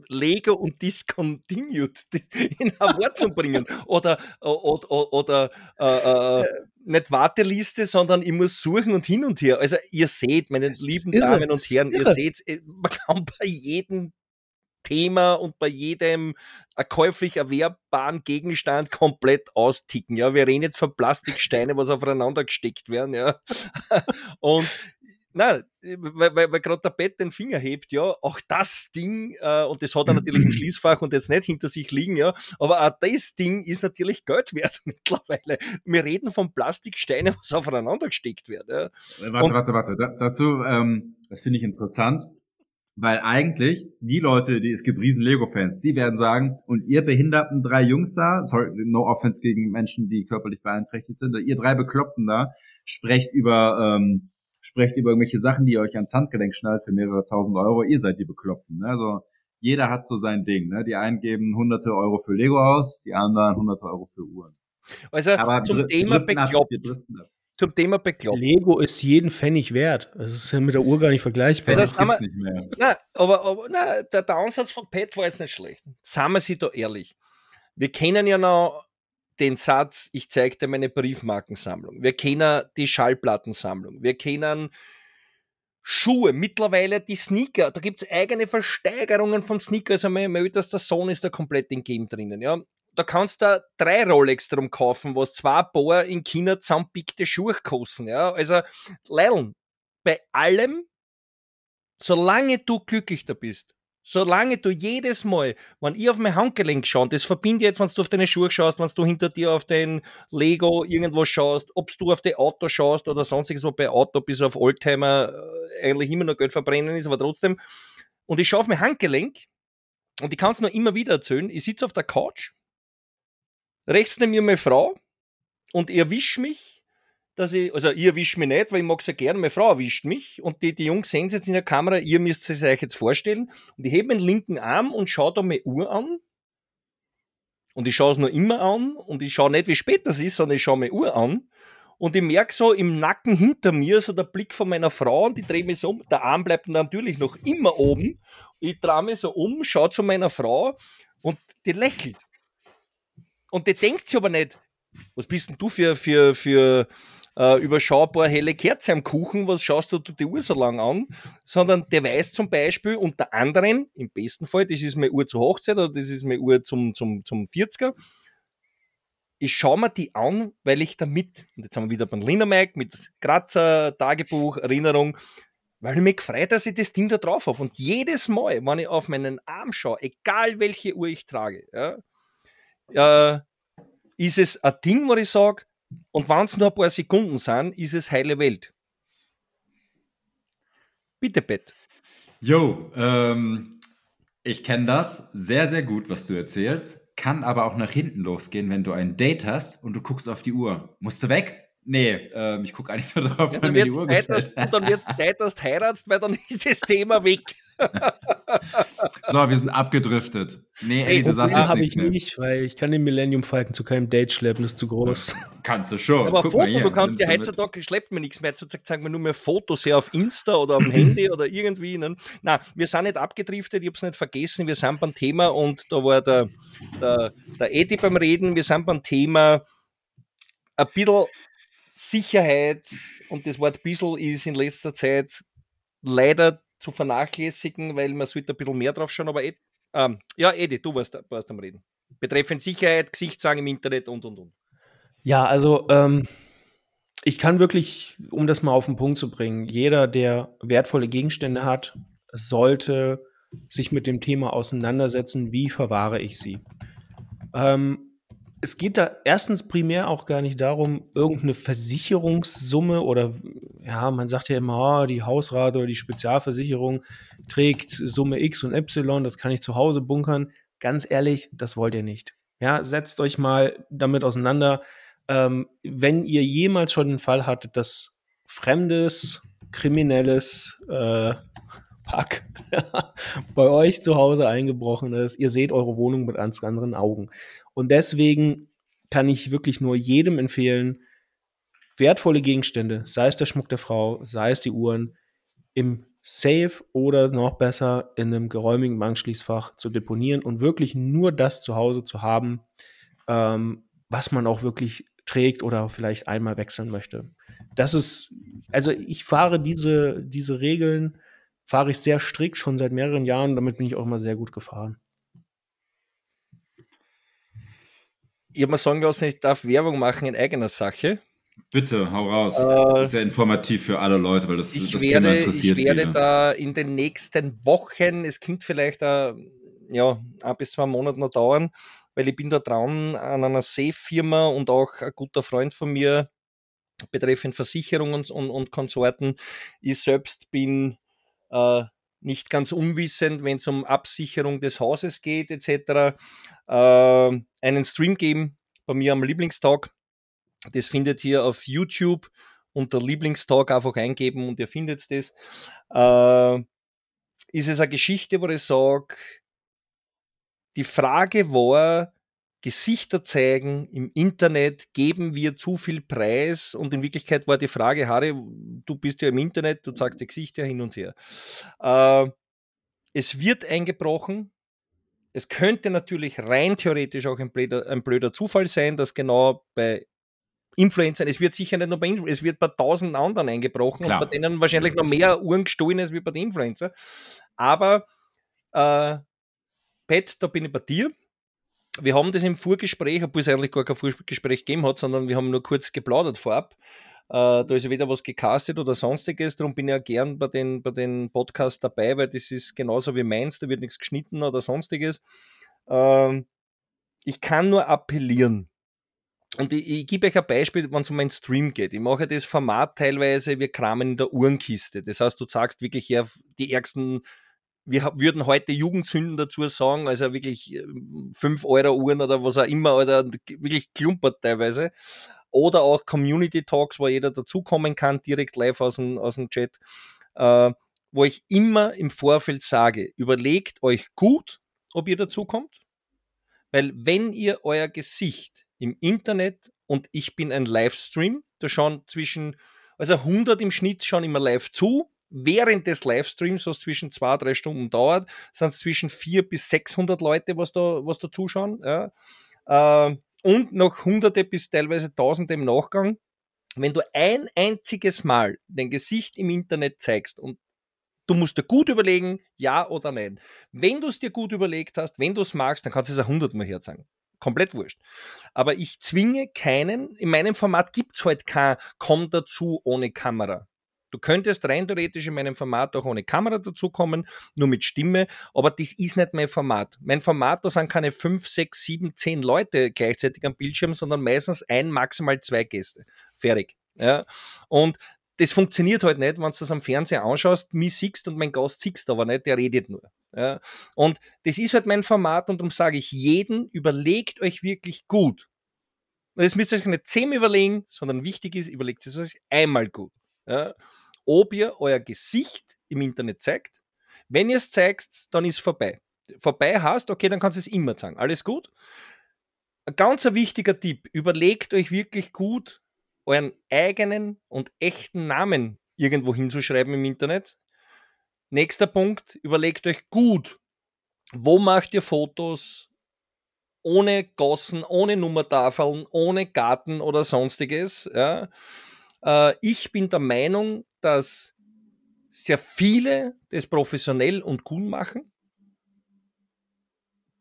Lego und Discontinued [LAUGHS] in ein Wort zu bringen. Oder, oder, oder äh, äh, nicht Warteliste, sondern ich muss suchen und hin und her. Also ihr seht, meine das lieben Damen und Herren, ihr seht, äh, man kann [LAUGHS] bei jedem Thema und bei jedem käuflich erwerbbaren Gegenstand komplett austicken. Ja, wir reden jetzt von Plastiksteine, was aufeinander gesteckt werden. Ja, [LAUGHS] und Nein, weil, weil, weil gerade der Bett den Finger hebt, ja, auch das Ding, äh, und das hat er natürlich im Schließfach und jetzt nicht hinter sich liegen, ja, aber auch das Ding ist natürlich Geld wert [LAUGHS] mittlerweile. Wir reden von Plastiksteinen, was aufeinander gesteckt wird. Ja. Warte, und, warte, warte. Da, dazu, ähm, das finde ich interessant, weil eigentlich die Leute, die es gibt riesen Lego-Fans, die werden sagen, und ihr behinderten drei Jungs da, sorry, no offense gegen Menschen, die körperlich beeinträchtigt sind, ihr drei Bekloppten da, sprecht über ähm, sprecht über irgendwelche Sachen, die ihr euch ans Handgelenk schnallt für mehrere tausend Euro, ihr seid die Bekloppten. Ne? Also jeder hat so sein Ding. Ne? Die einen geben hunderte Euro für Lego aus, die anderen hunderte Euro für Uhren. Also Aber zum Thema bekloppt. Zum Thema bekloppt. Lego ist jeden Pfennig wert. Das ist ja mit der Uhr gar nicht vergleichbar. Also das gibt's nicht mehr. Na, aber, aber na, der, der Ansatz von Pat war jetzt nicht schlecht. Sagen wir sie da ehrlich. Wir kennen ja noch den Satz, ich zeige dir meine Briefmarkensammlung. Wir kennen die Schallplattensammlung. Wir kennen Schuhe, mittlerweile die Sneaker. Da gibt es eigene Versteigerungen von Sneaker. Also mein, mein ältester Sohn ist da komplett im Game drinnen. Ja. Da kannst du drei Rolex drum kaufen, was zwei Paar in China zusammenpickte Schuhe kosten. Ja. Also, Leilon, bei allem, solange du glücklich da bist, Solange du jedes Mal, wenn ich auf mein Handgelenk schaue, das verbinde jetzt, wenn du auf deine Schuhe schaust, wenn du hinter dir auf den Lego irgendwo schaust, ob du auf dein Auto schaust oder sonstiges, wo bei Auto bis auf Oldtimer äh, eigentlich immer noch Geld verbrennen ist, aber trotzdem. Und ich schaue auf mein Handgelenk und ich kann es nur immer wieder erzählen, ich sitze auf der Couch, rechts neben mir meine Frau und ich erwische mich dass ich, also ihr erwischt mich nicht, weil ich mag es ja gerne, meine Frau erwischt mich und die, die Jungs sehen es jetzt in der Kamera, ihr müsst es euch jetzt vorstellen. Und ich hebe meinen linken Arm und schaue da meine Uhr an. Und ich schaue es nur immer an und ich schaue nicht, wie spät das ist, sondern ich schaue meine Uhr an. Und ich merke so im Nacken hinter mir so der Blick von meiner Frau und ich drehe mich so um, der Arm bleibt natürlich noch immer oben. Ich drehe mich so um, schaue zu meiner Frau und die lächelt. Und die denkt sich aber nicht, was bist denn du für, für, für, äh, überschaubar helle Kerze am Kuchen, was schaust du die Uhr so lang an, sondern der weiß zum Beispiel unter anderem, im besten Fall, das ist meine Uhr zur Hochzeit oder das ist meine Uhr zum, zum, zum 40er, ich schaue mir die an, weil ich damit, und jetzt haben wir wieder beim Linermike mit Grazer, Tagebuch, Erinnerung, weil ich mich gefreut, dass ich das Ding da drauf habe. Und jedes Mal, wenn ich auf meinen Arm schaue, egal welche Uhr ich trage, ja, äh, ist es ein Ding, wo ich sage, und wenn es nur ein paar Sekunden sind, ist es heile Welt. Bitte, Bett. Jo, ähm, ich kenne das sehr, sehr gut, was du erzählst. Kann aber auch nach hinten losgehen, wenn du ein Date hast und du guckst auf die Uhr. Musst du weg? Nee, ähm, ich gucke eigentlich nur darauf, ja, wenn mir die Uhr Zeit. Dass, dann wird es Zeit, dass du heiratst, weil dann [LAUGHS] ist das Thema weg. So, wir sind abgedriftet. Nee, ey, du sagst habe ich mehr. nicht, weil ich kann den Millennium Falcon zu keinem Date schleppen, das ist zu groß. Kannst du schon. Aber Guck Foto, hier, du kannst ja heutzutage schleppt mir nichts mehr. Zurzeit zeigen wir nur mehr Fotos her auf Insta oder am Handy [LAUGHS] oder irgendwie. Ne? Na, wir sind nicht abgedriftet, ich habe es nicht vergessen. Wir sind beim Thema und da war der, der, der Edi beim Reden. Wir sind beim Thema ein bisschen Sicherheit und das Wort bissel ist in letzter Zeit leider zu vernachlässigen, weil man sollte ein bisschen mehr drauf schauen, aber Ed, ähm, ja, Edi, du warst, warst am Reden. Betreffend Sicherheit, Gesichtssagen im Internet und und und. Ja, also ähm, ich kann wirklich, um das mal auf den Punkt zu bringen, jeder, der wertvolle Gegenstände hat, sollte sich mit dem Thema auseinandersetzen, wie verwahre ich sie. Ähm, es geht da erstens primär auch gar nicht darum, irgendeine Versicherungssumme oder ja, man sagt ja immer, oh, die Hausrate oder die Spezialversicherung trägt Summe X und Y, das kann ich zu Hause bunkern. ganz ehrlich, das wollt ihr nicht. Ja, setzt euch mal damit auseinander. Ähm, wenn ihr jemals schon den Fall hattet, dass fremdes, kriminelles äh, Pack [LAUGHS] bei euch zu Hause eingebrochen ist, ihr seht eure Wohnung mit ganz anderen Augen. Und deswegen kann ich wirklich nur jedem empfehlen, wertvolle Gegenstände, sei es der Schmuck der Frau, sei es die Uhren, im Safe oder noch besser in einem geräumigen Bankschließfach zu deponieren und wirklich nur das zu Hause zu haben, ähm, was man auch wirklich trägt oder vielleicht einmal wechseln möchte. Das ist, also ich fahre diese, diese Regeln, fahre ich sehr strikt schon seit mehreren Jahren, damit bin ich auch immer sehr gut gefahren. Ich habe mal sagen lassen, ich darf Werbung machen in eigener Sache. Bitte, hau raus. Äh, Sehr informativ für alle Leute, weil das, ich das werde, Thema interessiert Ich werde wieder. da in den nächsten Wochen, es könnte vielleicht uh, ja, ein bis zwei Monate noch dauern, weil ich bin da dran an einer Safe-Firma und auch ein guter Freund von mir betreffend Versicherungen und, und Konsorten. Ich selbst bin äh, nicht ganz unwissend, wenn es um Absicherung des Hauses geht etc. Äh, einen Stream geben bei mir am Lieblingstag das findet ihr auf YouTube unter Lieblingstalk einfach eingeben und ihr findet das. Äh, ist es eine Geschichte, wo ich sage, die Frage war, Gesichter zeigen im Internet, geben wir zu viel Preis? Und in Wirklichkeit war die Frage, Harry, du bist ja im Internet, du zeigst die Gesichter hin und her. Äh, es wird eingebrochen. Es könnte natürlich rein theoretisch auch ein blöder, ein blöder Zufall sein, dass genau bei Influencern, es wird sicher nicht nur bei Influencern, es wird bei tausend anderen eingebrochen Klar. und bei denen wahrscheinlich noch mehr Uhren gestohlen ist wie bei den Influencer. Aber äh, Pat, da bin ich bei dir. Wir haben das im Vorgespräch, obwohl es eigentlich gar kein Vorgespräch gegeben hat, sondern wir haben nur kurz geplaudert vorab. Äh, da ist ja wieder was gecastet oder sonstiges, darum bin ich ja gern bei den, bei den Podcasts dabei, weil das ist genauso wie meins, da wird nichts geschnitten oder sonstiges. Äh, ich kann nur appellieren, und ich, ich gebe euch ein Beispiel, wenn es um einen Stream geht. Ich mache das Format teilweise, wir kramen in der Uhrenkiste. Das heißt, du sagst wirklich ja die ärgsten, wir würden heute Jugendsünden dazu sagen, also wirklich 5 ähm, Euro Uhren oder was auch immer, oder wirklich klumpert teilweise. Oder auch Community Talks, wo jeder dazukommen kann, direkt live aus dem, aus dem Chat, äh, wo ich immer im Vorfeld sage, überlegt euch gut, ob ihr dazukommt. Weil wenn ihr euer Gesicht im Internet und ich bin ein Livestream. Da schauen zwischen, also 100 im Schnitt schauen immer live zu. Während des Livestreams, was zwischen zwei, drei Stunden dauert, sind es zwischen 400 bis 600 Leute, was da, was da zuschauen. Ja. Äh, und noch Hunderte bis teilweise Tausende im Nachgang. Wenn du ein einziges Mal dein Gesicht im Internet zeigst und Du musst dir gut überlegen, ja oder nein. Wenn du es dir gut überlegt hast, wenn du es magst, dann kannst du es auch hundertmal herzeigen komplett wurscht. Aber ich zwinge keinen, in meinem Format gibt es halt kein Komm dazu ohne Kamera. Du könntest rein theoretisch in meinem Format auch ohne Kamera dazukommen, nur mit Stimme, aber das ist nicht mein Format. Mein Format, da sind keine 5, 6, 7, 10 Leute gleichzeitig am Bildschirm, sondern meistens ein, maximal zwei Gäste. Fertig. Ja? Und das funktioniert halt nicht, wenn du das am Fernseher anschaust, mich siehst und mein Gast siehst aber nicht, der redet nur. Ja. Und das ist halt mein Format und darum sage ich jeden, überlegt euch wirklich gut. Das müsst ihr euch nicht zehnmal überlegen, sondern wichtig ist, überlegt es euch einmal gut. Ja. Ob ihr euer Gesicht im Internet zeigt. Wenn ihr es zeigt, dann ist vorbei. Vorbei heißt, okay, dann kannst du es immer zeigen. Alles gut? Ein ganz wichtiger Tipp, überlegt euch wirklich gut, euren eigenen und echten Namen irgendwo hinzuschreiben im Internet. Nächster Punkt, überlegt euch gut, wo macht ihr Fotos ohne Gossen, ohne Nummertafeln, ohne Garten oder sonstiges. Ja. Äh, ich bin der Meinung, dass sehr viele das professionell und gut machen.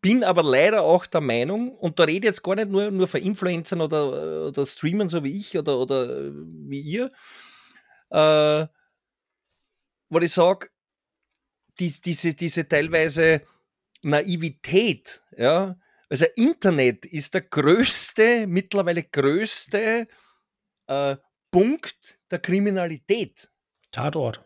Bin aber leider auch der Meinung, und da rede ich jetzt gar nicht nur, nur von Influencern oder, oder Streamern so wie ich oder, oder wie ihr, äh, wo ich sage, die, diese, diese teilweise Naivität, ja, also Internet ist der größte, mittlerweile größte äh, Punkt der Kriminalität. Tatort.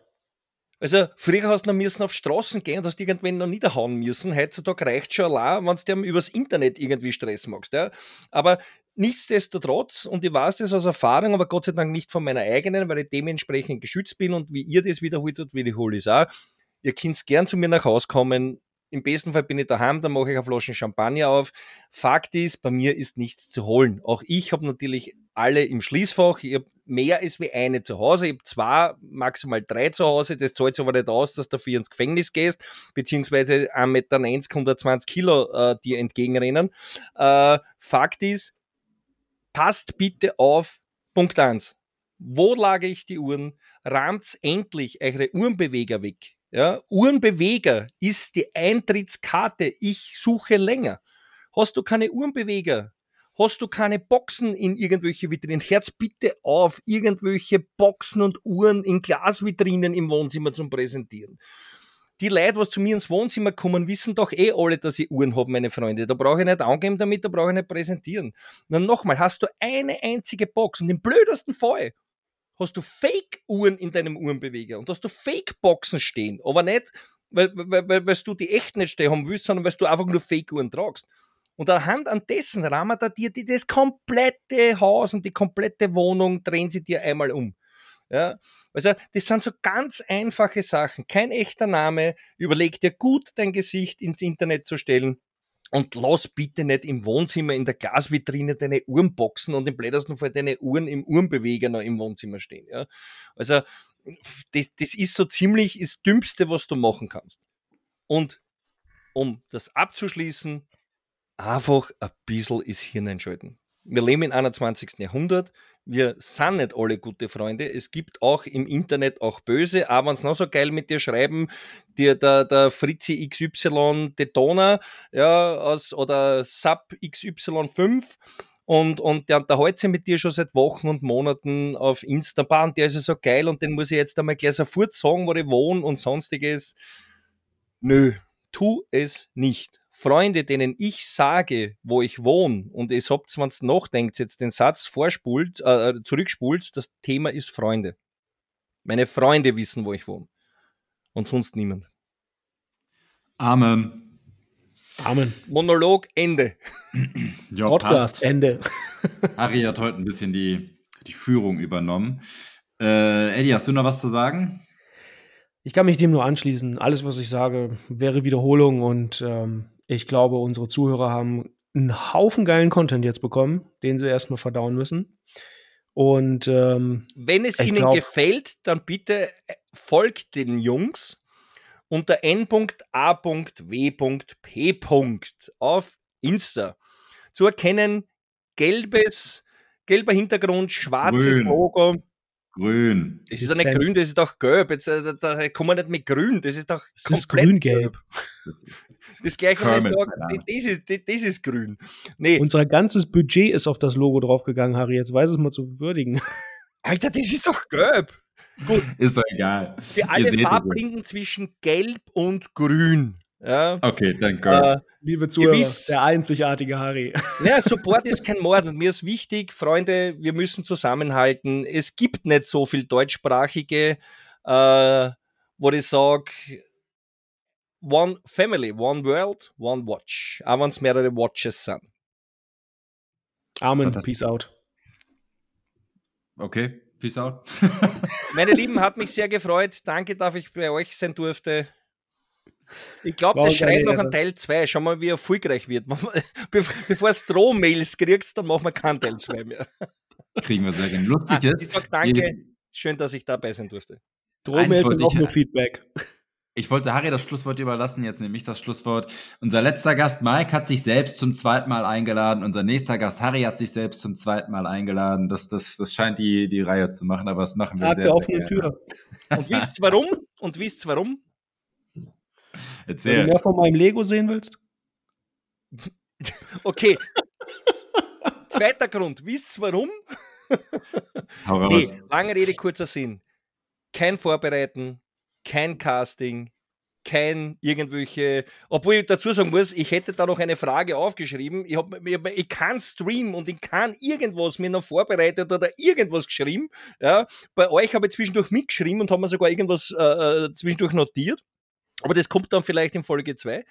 Also, früher hast du noch müssen auf Straßen gehen und hast irgendwen noch niederhauen müssen. Heutzutage reicht schon allein, wenn du dem übers Internet irgendwie Stress machst. Ja? Aber nichtsdestotrotz, und ich weiß das aus Erfahrung, aber Gott sei Dank nicht von meiner eigenen, weil ich dementsprechend geschützt bin und wie ihr das wiederholt habt, wiederhole ich es auch. Ihr könnt gern zu mir nach Hause kommen. Im besten Fall bin ich daheim, dann mache ich eine Flasche Champagner auf. Fakt ist, bei mir ist nichts zu holen. Auch ich habe natürlich alle im Schließfach. Ich habe mehr als wie eine zu Hause. Ich habe zwei, maximal drei zu Hause. Das zahlt aber nicht aus, dass du dafür ins Gefängnis gehst, beziehungsweise 1,90 Meter, 120 Kilo äh, dir entgegenrennen. Äh, Fakt ist, passt bitte auf, Punkt 1. Wo lage ich die Uhren? Rahmt endlich eure Uhrenbeweger weg. Ja, Uhrenbeweger ist die Eintrittskarte. Ich suche länger. Hast du keine Uhrenbeweger? Hast du keine Boxen in irgendwelche Vitrinen? Herz bitte auf, irgendwelche Boxen und Uhren in Glasvitrinen im Wohnzimmer zum Präsentieren. Die Leute, was zu mir ins Wohnzimmer kommen, wissen doch eh alle, dass ich Uhren habe, meine Freunde. Da brauche ich nicht angeben damit, da brauche ich nicht präsentieren. Und nochmal, hast du eine einzige Box und im blödesten Fall hast du Fake-Uhren in deinem Uhrenbeweger und hast du Fake-Boxen stehen, aber nicht, weil, weil, weil, weil du die echt nicht stehen haben willst, sondern weil du einfach nur Fake-Uhren tragst. Und anhand an dessen rahmen da dir das komplette Haus und die komplette Wohnung, drehen sie dir einmal um. Ja, also das sind so ganz einfache Sachen. Kein echter Name. Überleg dir gut, dein Gesicht ins Internet zu stellen. Und lass bitte nicht im Wohnzimmer in der Glasvitrine deine Uhrenboxen und im blödesten Fall deine Uhren im Uhrenbeweger noch im Wohnzimmer stehen. Ja? Also das, das ist so ziemlich das Dümmste, was du machen kannst. Und um das abzuschließen, einfach ein bisschen ins Hirn einschalten. Wir leben im 21. Jahrhundert. Wir sind nicht alle gute Freunde. Es gibt auch im Internet auch Böse, aber wenn es noch so geil mit dir schreiben, dir der, der Fritzi XY Detona, ja, aus, oder Sub XY5 und, und der unterhält sich mit dir schon seit Wochen und Monaten auf Instagram, der ist ja so geil und den muss ich jetzt einmal gleich sofort sagen, wo ich wohne und sonstiges. Nö, tu es nicht. Freunde, denen ich sage, wo ich wohne, und es habt, wenn ihr nachdenkt, jetzt den Satz vorspult, äh, zurückspult, das Thema ist Freunde. Meine Freunde wissen, wo ich wohne. Und sonst niemand. Amen. Amen. Monolog Ende. ja, Podcast passt. Ende. [LAUGHS] Harry hat heute ein bisschen die, die Führung übernommen. Äh, Eddie, hast du noch was zu sagen? Ich kann mich dem nur anschließen. Alles, was ich sage, wäre Wiederholung und ähm, ich glaube, unsere Zuhörer haben einen Haufen geilen Content jetzt bekommen, den sie erstmal verdauen müssen. Und ähm, wenn es ihnen glaub, gefällt, dann bitte äh, folgt den Jungs unter n.a.w.p. auf Insta. Zu erkennen gelbes, gelber Hintergrund, schwarzes Grün. Logo. Grün. Das ist doch nicht grün, das ist doch gelb. Jetzt, äh, da, da kommen wir nicht mit grün, das ist doch das ist grün-gelb. Das gleiche, wenn ich sage, das ist, das, das ist grün. Nee. Unser ganzes Budget ist auf das Logo draufgegangen, Harry. Jetzt weiß es mal zu würdigen. Alter, das ist doch gelb. Gut. Ist doch egal. Für alle Farbblinden zwischen gelb und grün. Ja. Okay, danke. Äh, Liebe Zuhörer, wisst, der einzigartige Harry. [LAUGHS] Ja, Support ist kein Mord und mir ist wichtig, Freunde, wir müssen zusammenhalten. Es gibt nicht so viel deutschsprachige, äh, wo ich sage, One Family, One World, One Watch. Auch wenn es mehrere Watches sind. Amen, Peace out. Okay, Peace out. Meine Lieben, hat mich sehr gefreut. Danke, dass ich bei euch sein durfte. Ich glaube, das schreit noch an Teil 2. Schau mal, wie erfolgreich wird. [LAUGHS] Bevor es Drohmails kriegst, dann machen wir keinen Teil 2 mehr. [LAUGHS] Kriegen wir sehr gerne. Lustig ah, ist. Ich sage danke. Schön, dass ich dabei sein durfte. Drohmails und auch nur Feedback. Ich wollte Harry das Schlusswort überlassen, jetzt nehme ich das Schlusswort. Unser letzter Gast Mike hat sich selbst zum zweiten Mal eingeladen. Unser nächster Gast Harry hat sich selbst zum zweiten Mal eingeladen. Das, das, das scheint die, die Reihe zu machen, aber das machen wir Tag sehr, sehr gerne. Tür. Und wisst warum? Und wisst warum? Erzähl. Wenn du mehr von meinem Lego sehen willst? [LAUGHS] Okay. Zweiter Grund. Wisst warum? nee, lange Rede, kurzer Sinn. Kein Vorbereiten, kein Casting, kein irgendwelche, obwohl ich dazu sagen muss, ich hätte da noch eine Frage aufgeschrieben. Ich, hab, ich, ich kann streamen und ich kann irgendwas mir noch vorbereitet oder irgendwas geschrieben. Ja. Bei euch habe ich zwischendurch mitgeschrieben und haben mir sogar irgendwas äh, äh zwischendurch notiert. Aber das kommt dann vielleicht in Folge 2.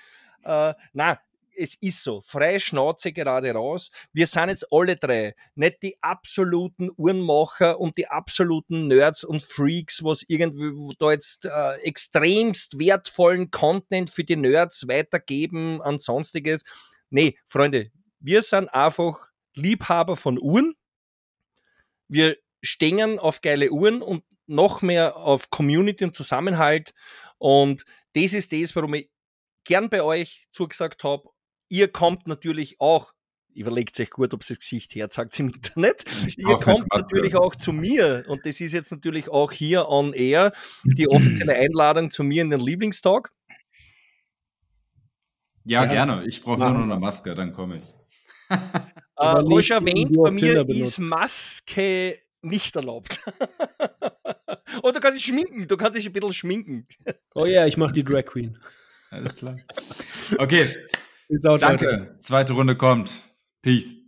Äh, na, es ist so, freie Schnauze gerade raus. Wir sind jetzt alle drei nicht die absoluten Uhrenmacher und die absoluten Nerds und Freaks, was irgendwie da jetzt äh, extremst wertvollen Content für die Nerds weitergeben an sonstiges. Nee, Freunde, wir sind einfach Liebhaber von Uhren. Wir stehen auf geile Uhren und noch mehr auf Community und Zusammenhalt. Und das ist das, warum ich gern bei euch zugesagt habe Ihr kommt natürlich auch, überlegt euch gut, ob es das Gesicht herzagt im Internet. Ihr kommt natürlich auch zu mir und das ist jetzt natürlich auch hier on air die [CLEARS THROAT] offizielle Einladung zu mir in den Lieblingstag. Ja, ja. gerne. Ich brauche nur noch eine Maske, dann komme ich. äh, erwähnt, bei mir ist Maske nicht erlaubt. [LAUGHS] Und du kannst dich schminken, du kannst dich ein bisschen schminken. Oh ja, ich mache die Drag Queen. Alles klar. Okay, Danke. Zweite Runde kommt. Peace.